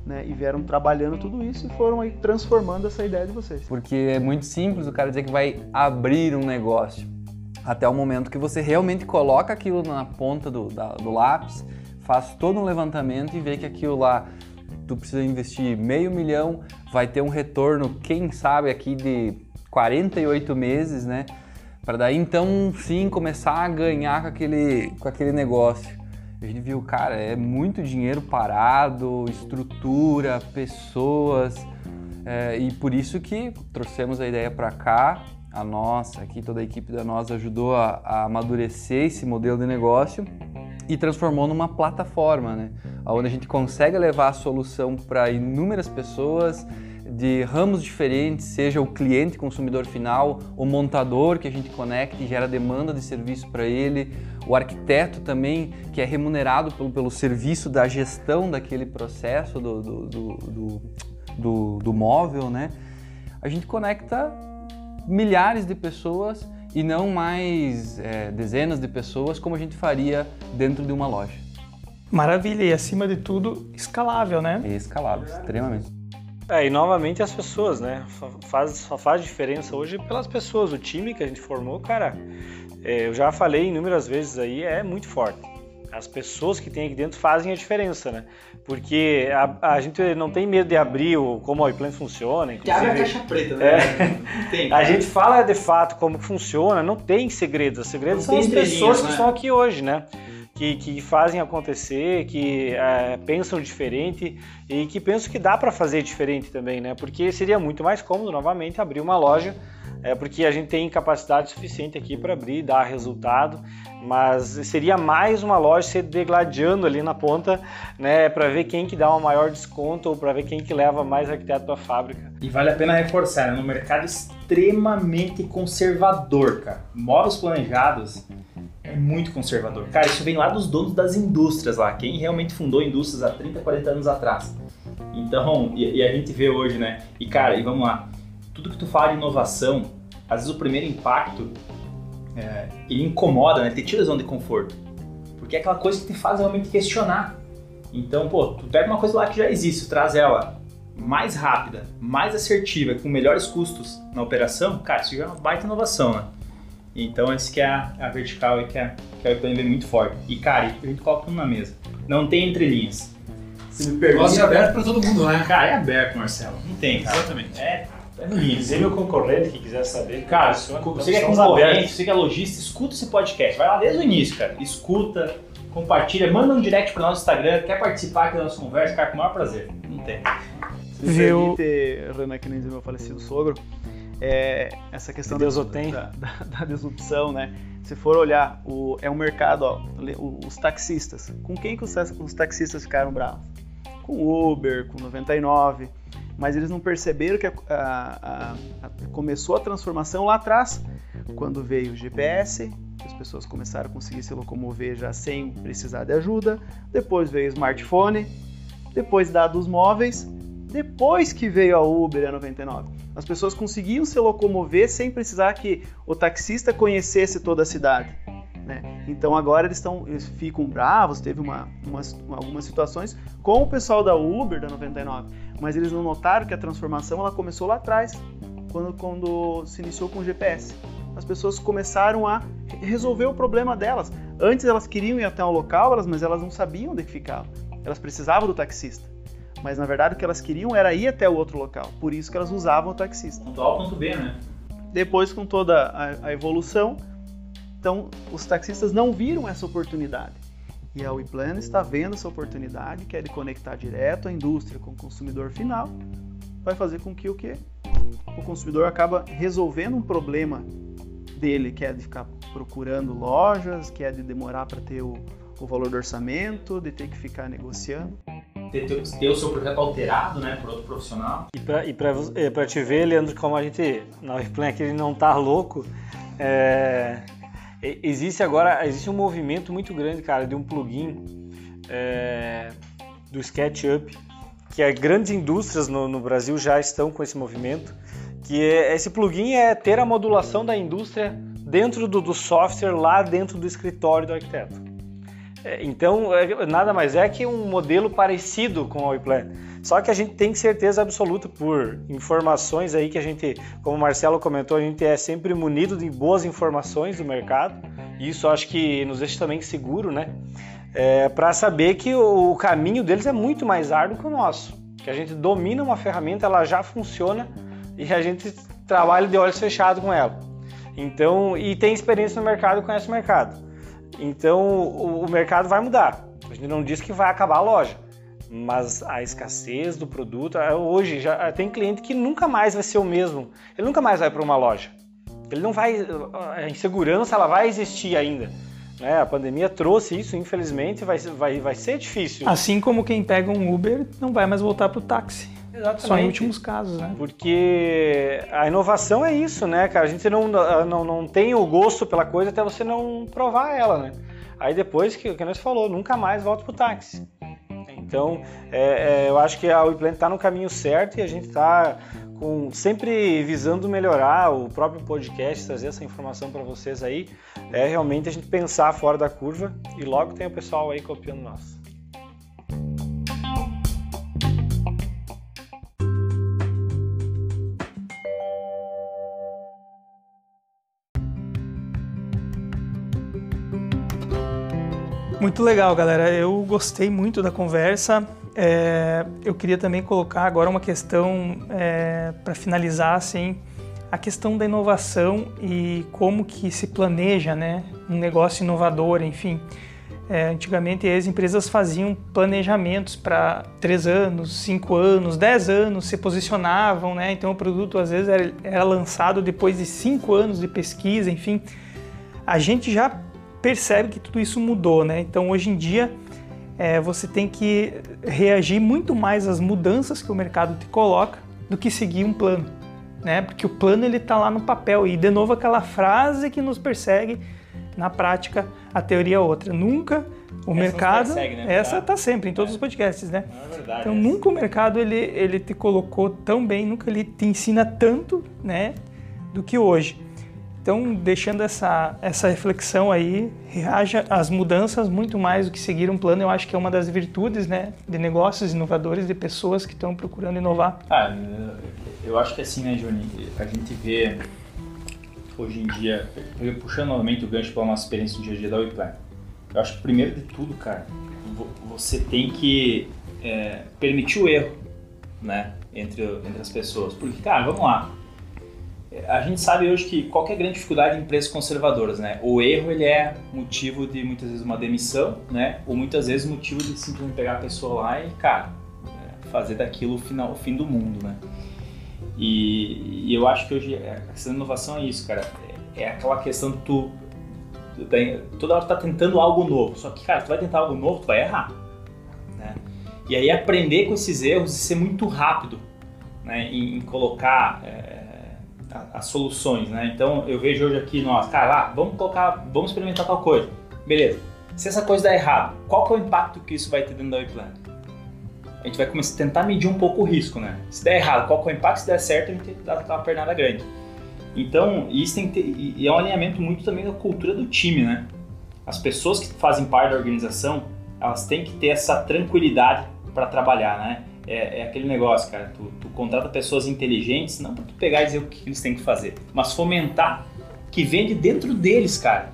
né? E vieram trabalhando tudo isso e foram aí transformando essa ideia de vocês. Porque é muito simples o cara dizer que vai abrir um negócio. Até o momento que você realmente coloca aquilo na ponta do, da- do lápis, faz todo um levantamento e vê que aquilo lá tu precisa investir meio milhão, vai ter um retorno, quem sabe aqui de 48 meses, né? Para daí então sim começar a ganhar com aquele, com aquele negócio. A gente viu, cara, é muito dinheiro parado, estrutura, pessoas, é, e por isso que trouxemos a ideia para cá. A nossa, aqui toda a equipe da nós ajudou a, a amadurecer esse modelo de negócio e transformou numa plataforma, né? Onde a gente consegue levar a solução para inúmeras pessoas de ramos diferentes, seja o cliente consumidor final, o montador que a gente conecta e gera demanda de serviço para ele, o arquiteto também que é remunerado pelo, pelo serviço da gestão daquele processo do, do, do, do, do- móvel, né? A gente conecta milhares de pessoas e não mais é, dezenas de pessoas como a gente faria dentro de uma loja. Maravilha, e acima de tudo, escalável, né? É escalável, extremamente. É, e novamente as pessoas, né? Fa- Faz, só faz diferença hoje pelas pessoas. O time que a gente formou, cara, é, eu já falei inúmeras vezes aí, é muito forte. As pessoas que tem aqui dentro fazem a diferença, né? Porque a, a gente não tem medo de abrir o, como a iPlan funciona. Que abre a caixa preta, né? É. Tem, A cara. gente fala de fato como funciona, não tem segredos. Os segredos Não são as pessoas estrelinhas, que né? estão aqui hoje, né? Que, que fazem acontecer, que é, pensam diferente e que pensam que dá para fazer diferente também, né? Porque seria muito mais cômodo, novamente, abrir uma loja, é, porque a gente tem capacidade suficiente aqui para abrir, dar resultado, mas seria mais uma loja se degladiando ali na ponta, né? Para ver quem que dá um maior desconto ou para ver quem que leva mais arquiteto para a fábrica. E vale a pena reforçar, né? No mercado extremamente conservador, cara. Móveis planejados é muito conservador. Cara, isso vem lá dos donos das indústrias lá. Quem realmente fundou indústrias há 30, 40 anos atrás. Então, e, e a gente vê hoje, né? E cara, e vamos lá. Tudo que tu fala de inovação, às vezes o primeiro impacto, é, ele incomoda, né? Te tira a zona de conforto. Porque é aquela coisa que te faz realmente questionar. Então, pô, tu pega uma coisa lá que já existe, traz ela mais rápida, mais assertiva, com melhores custos na operação, cara, isso já é uma baita inovação, né? Então, esse que é a, a vertical e que é, que é o IPM muito forte. E, cara, a gente coloca tudo na mesa. Não tem entrelinhas. Se me pergunta... Negócio aberto para todo mundo, né? Cara, é aberto, Marcelo. Não tem, cara. Exatamente. É, é. Dizer meu concorrente que quiser saber. Cara, funciona, você que é concorrente, abertos. você que é lojista, escuta esse podcast. Vai lá desde o início, cara. Escuta, compartilha, manda um direct pro nosso Instagram. Quer participar aqui da nossa conversa? Cara, com o maior prazer. Não tem. Se Viu? Renan, que nem diz meu falecido sogro, é, essa questão da, da, da- da disrupção, né? Se for olhar, o, é um mercado, ó, os taxistas. Com quem que os, os taxistas ficaram bravos? Com Uber, com 99. mas eles não perceberam que a, a, a, começou a transformação lá atrás, quando veio o GPS, as pessoas começaram a conseguir se locomover já sem precisar de ajuda, depois veio o smartphone, depois dados móveis, depois que veio a Uber a 99. As pessoas conseguiam se locomover sem precisar que o taxista conhecesse toda a cidade. Né? Então agora eles, estão, eles ficam bravos, teve uma, umas, algumas situações com o pessoal da Uber da 99, mas eles não notaram que a transformação ela começou lá atrás, quando, quando se iniciou com o GPS. As pessoas começaram a resolver o problema delas. Antes elas queriam ir até um local, mas elas não sabiam onde ficava. Elas precisavam do taxista. Mas na verdade o que elas queriam era ir até o outro local. Por isso que elas usavam o taxista. Ponto A, ponto B, né? Depois, com toda a, a evolução, então, os taxistas não viram essa oportunidade. E a WePlan está vendo essa oportunidade, que é de conectar direto a indústria com o consumidor final, vai fazer com que o que o consumidor acaba resolvendo um problema dele, que é de ficar procurando lojas, que é de demorar para ter o, o valor do orçamento, de ter que ficar negociando ter, ter, o seu projeto alterado, né, por outro profissional. E para te ver, Leandro, como a gente na WePlan aqui ele não tá louco, é, Existe agora existe um movimento muito grande, cara, de um plugin é, do SketchUp, que é, grandes indústrias no, no, Brasil já estão com esse movimento, que é, esse plugin é ter a modulação da indústria dentro do, do software lá dentro do escritório do arquiteto. É, então, é, nada mais é que um modelo parecido com o iPlan. Só que a gente tem certeza absoluta por informações aí que a gente, como o Marcelo comentou, a gente é sempre munido de boas informações do mercado. E isso acho que nos deixa também seguro, né? É, para saber que o, caminho deles é muito mais árduo que o nosso. Que a gente domina uma ferramenta, ela já funciona e a gente trabalha de olhos fechados com ela. Então, e tem experiência no mercado, conhece o mercado. Então, o, o mercado vai mudar. A gente não diz que vai acabar a loja, mas a escassez do produto, é, hoje já tem cliente que nunca mais vai ser o mesmo. Ele nunca mais vai para uma loja. Ele não vai, a insegurança ela vai existir ainda. Né? A pandemia trouxe isso, infelizmente, vai, vai, vai ser difícil. Assim como quem pega um Uber não vai mais voltar para o táxi. Exatamente. Só em últimos casos, né? Porque a inovação é isso, né, cara? A gente não, não, não tem o gosto pela coisa até você não provar ela, né? Aí depois, que, que nós falou, nunca mais volta pro táxi. Então, é, é, eu acho que a WePlan está no caminho certo e a gente está sempre visando melhorar o próprio podcast, trazer essa informação para vocês aí. É realmente a gente pensar fora da curva e logo tem o pessoal aí copiando nós. Muito legal, galera. Eu gostei muito da conversa. É, eu queria também colocar agora uma questão é, para finalizar, assim, a questão da inovação e como que se planeja, né, um negócio inovador, enfim. É, antigamente as empresas faziam planejamentos para três anos, cinco anos, dez anos, se posicionavam, né? Então o produto às vezes era, era lançado depois de cinco anos de pesquisa, enfim. A gente já percebe que tudo isso mudou, né? Então hoje em dia é, você tem que reagir muito mais às mudanças que o mercado te coloca do que seguir um plano, né? Porque o plano ele está lá no papel e de novo aquela frase que nos persegue na prática a teoria é outra. Nunca o essa mercado persegue, né? essa está sempre em todos é. os podcasts, né? É verdade, então é. nunca o mercado ele ele te colocou tão bem, nunca ele te ensina tanto, né? Do que hoje. Então, deixando essa, essa reflexão aí, reaja às mudanças muito mais do que seguir um plano. Eu acho que é uma das virtudes né, de negócios inovadores, de pessoas que estão procurando inovar. Ah, eu acho que é assim, né, Johnny? A gente vê hoje em dia, puxando novamente o gancho pela nossa experiência no dia a dia da WePlan. Eu acho que primeiro de tudo, cara, você tem que é, permitir o erro, né, entre, entre as pessoas. Porque, cara, vamos lá a gente sabe hoje que qualquer grande dificuldade em empresas conservadoras, né? O erro ele é motivo de muitas vezes uma demissão, né? Ou muitas vezes motivo de simplesmente pegar a pessoa lá e, cara, é, fazer daquilo o, final, o fim do mundo, né? E, e eu acho que hoje a questão da inovação é isso, cara. É, é aquela questão de tu, tu toda hora tu tá tentando algo novo. Só que, cara, tu vai tentar algo novo, tu vai errar, né? E aí aprender com esses erros e ser muito rápido né, em, em colocar é, as soluções, né? Então eu vejo hoje aqui nós, cara, lá, vamos colocar, vamos experimentar tal coisa, beleza? Se essa coisa der errado, qual que é o impacto que isso vai ter dentro da WePlan? A gente vai começar a tentar medir um pouco o risco, né? Se der errado, qual que é o impacto? Se der certo, a gente dar aquela pernada grande. Então, isso tem que ter, e é um alinhamento muito também da cultura do time, né? As pessoas que fazem parte da organização, elas têm que ter essa tranquilidade para trabalhar, né? É, é, aquele negócio, cara, tu, tu contrata pessoas inteligentes, não para tu pegar e dizer o que eles têm que fazer, mas fomentar que vem de dentro deles, cara.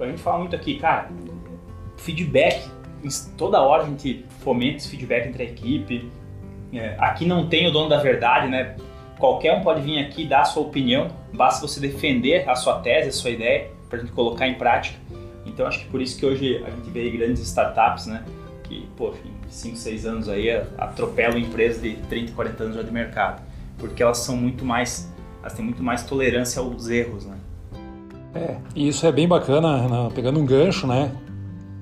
A gente fala muito aqui, cara, feedback, toda hora a gente fomenta esse feedback entre a equipe. É, aqui não tem o dono da verdade, né? Qualquer um pode vir aqui dar a sua opinião, basta você defender a sua tese, a sua ideia, para a gente colocar em prática. Então acho que por isso que hoje a gente vê grandes startups, né? Que, pô, em 5, 6 anos aí atropelam empresas de 30, 40 anos já de mercado. Porque elas são muito mais, elas têm muito mais tolerância aos erros, né? É, e isso é bem bacana, né? pegando um gancho, né?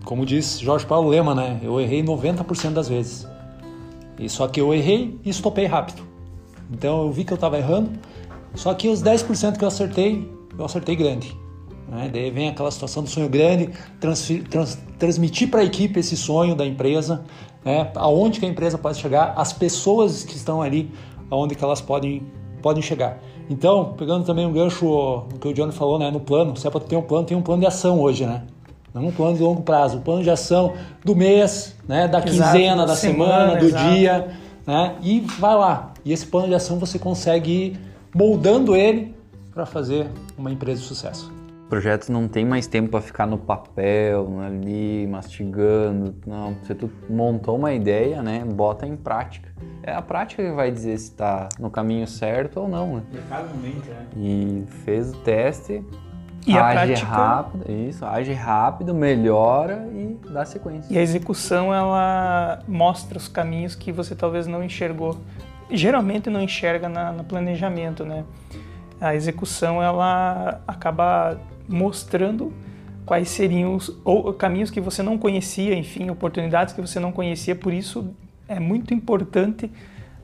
Como diz Jorge Paulo Lema, né? Eu errei 90% das vezes. E só que eu errei e estopei rápido. Então eu vi que eu estava errando, só que os 10% que eu acertei, eu acertei grande. Né? Daí vem aquela situação do sonho grande, trans, transmitir para a equipe esse sonho da empresa, né? aonde que a empresa pode chegar, as pessoas que estão ali, aonde que elas podem, podem chegar. Então, pegando também um gancho que o Johnny falou, né, no plano, se é para ter um plano, tem um plano de ação hoje, né? Não um plano de longo prazo, um plano de ação do mês, né, da quinzena, da semana, semana do exato. dia, né? E vai lá. E esse plano de ação você consegue ir moldando ele para fazer uma empresa de sucesso. O projeto não tem mais tempo para ficar no papel, ali, mastigando. Não, você tu montou uma ideia, né? Bota em prática. É a prática que vai dizer se está no caminho certo ou não, né? Momento, né? E fez o teste, e age prática... rápido, isso, age rápido, melhora e dá sequência. E a execução ela mostra os caminhos que você talvez não enxergou. Geralmente não enxerga na, no planejamento, né? A execução ela acaba mostrando quais seriam os ou, caminhos que você não conhecia, enfim, oportunidades que você não conhecia. Por isso é muito importante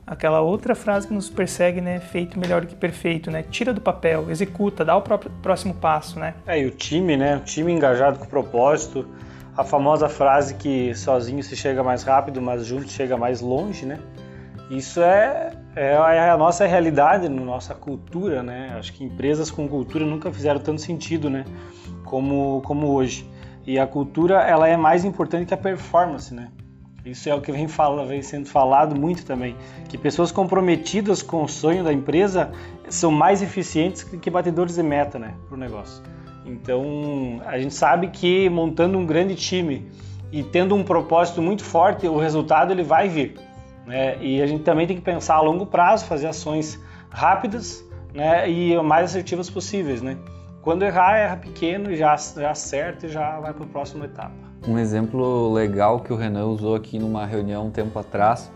aquela outra frase que nos persegue, né? Feito melhor que perfeito, né? Tira do papel, executa, dá o próprio, próximo passo, né? É, e o time, né? O time engajado com propósito. A famosa frase que sozinho se chega mais rápido, mas junto chega mais longe, né? Isso é, é a nossa realidade, nossa cultura, né? Acho que empresas com cultura nunca fizeram tanto sentido, né? Como, como hoje. E a cultura, ela é mais importante que a performance, né? Isso é o que vem, fala, vem sendo falado muito também, que pessoas comprometidas com o sonho da empresa são mais eficientes que batedores de meta, né, para o negócio. Então, a gente sabe que montando um grande time e tendo um propósito muito forte, o resultado ele vai vir. Né? E a gente também tem que pensar a longo prazo, fazer ações rápidas né? e o mais assertivas possíveis. Né? Quando errar, erra pequeno, já, já acerta e já vai para a próxima etapa. Um exemplo legal que o Renan usou aqui numa reunião um tempo atrás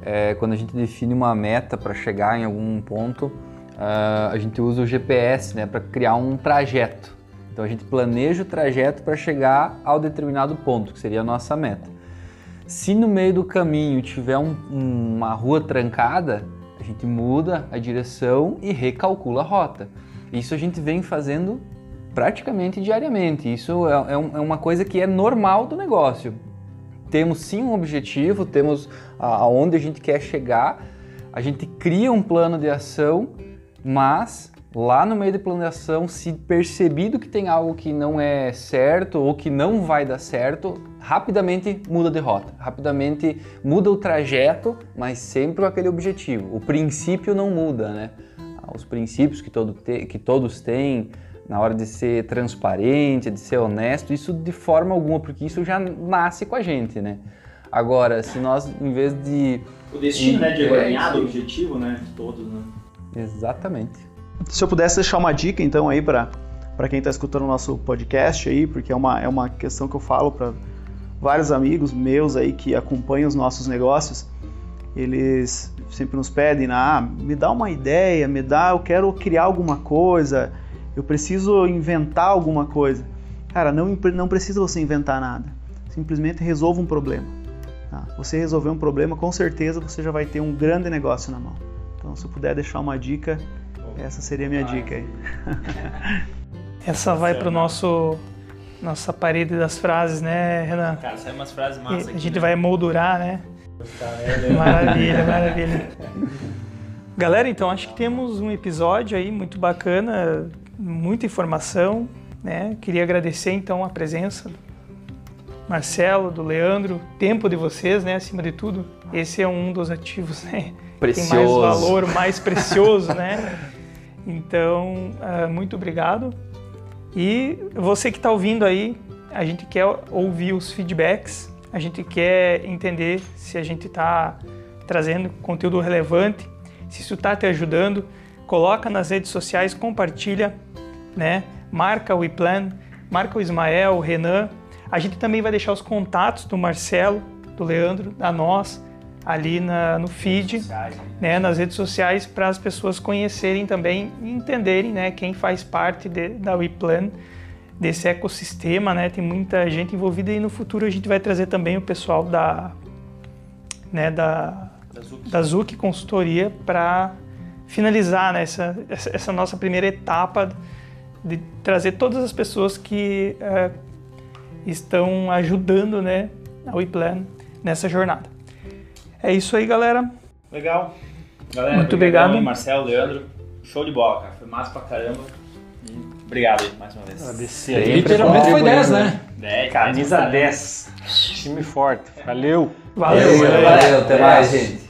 é quando a gente define uma meta para chegar em algum ponto, uh, a gente usa o GPS né, para criar um trajeto. Então a gente planeja o trajeto para chegar ao determinado ponto, que seria a nossa meta. Se no meio do caminho tiver um, uma rua trancada, a gente muda a direção e recalcula a rota. Isso a gente vem fazendo praticamente diariamente. Isso é, é, é uma coisa que é normal do negócio. Temos sim um objetivo, temos aonde a gente quer chegar, a gente cria um plano de ação, mas lá no meio de ação, se percebido que tem algo que não é certo ou que não vai dar certo, rapidamente muda de rota, rapidamente muda o trajeto, mas sempre com aquele objetivo. O princípio não muda, né? Os princípios que, todo te, que todos têm na hora de ser transparente, de ser honesto, isso de forma alguma, porque isso já nasce com a gente, né? Agora, se nós, em vez de... O destino, né, de é, ganhar do objetivo, né, de todos, né? Exatamente. Se eu pudesse deixar uma dica, então, aí para para quem está escutando o nosso podcast aí, porque é uma, é uma questão que eu falo para vários amigos meus aí que acompanham os nossos negócios, eles sempre nos pedem, ah, me dá uma ideia, me dá, eu quero criar alguma coisa, eu preciso inventar alguma coisa. Cara, não, não precisa você inventar nada, simplesmente resolva um problema. Tá? Você resolver um problema, com certeza você já vai ter um grande negócio na mão. Então, se eu puder deixar uma dica, essa seria a minha dica aí. Essa vai pro nosso nossa parede das frases, né, Renan? Cara, sai umas frases massas aqui. a gente né? vai moldurar, né? Tá, Maravilha, maravilha. Galera, então acho que temos um episódio aí muito bacana, muita informação, né? Queria agradecer então a presença do Marcelo, do Leandro, tempo de vocês, né? Acima de tudo, esse é um dos ativos, né? Tem mais Precioso. valor, mais precioso, né? Então, ah, muito obrigado. E você que está ouvindo aí, a gente quer ouvir os feedbacks, a gente quer entender se a gente está trazendo conteúdo relevante, se isso está te ajudando. Coloca nas redes sociais, compartilha, né? Marca o iPlan, marca o Ismael, o Renan. A gente também vai deixar os contatos do Marcelo, do Leandro, da nós, ali na, no feed né, nas redes sociais para as pessoas conhecerem também e entenderem né, quem faz parte de, da WePlan, desse ecossistema, né, tem muita gente envolvida e no futuro a gente vai trazer também o pessoal da, né, da, Da Zuc. da Zuc Consultoria para finalizar né, essa, essa, nossa primeira etapa de trazer todas as pessoas que eh, estão ajudando né, a WePlan nessa jornada. É isso aí, galera. Legal. Galera, Muito obrigado. aí, Marcelo, Leandro. Show de bola, cara. Foi massa pra caramba. E obrigado aí, mais uma vez. Agradecer aí. Literalmente foi contribuindo, 10, né? Dez, Camisa mais pra caramba. 10. Time forte. Valeu. Valeu. Valeu, valeu, até mais, gente.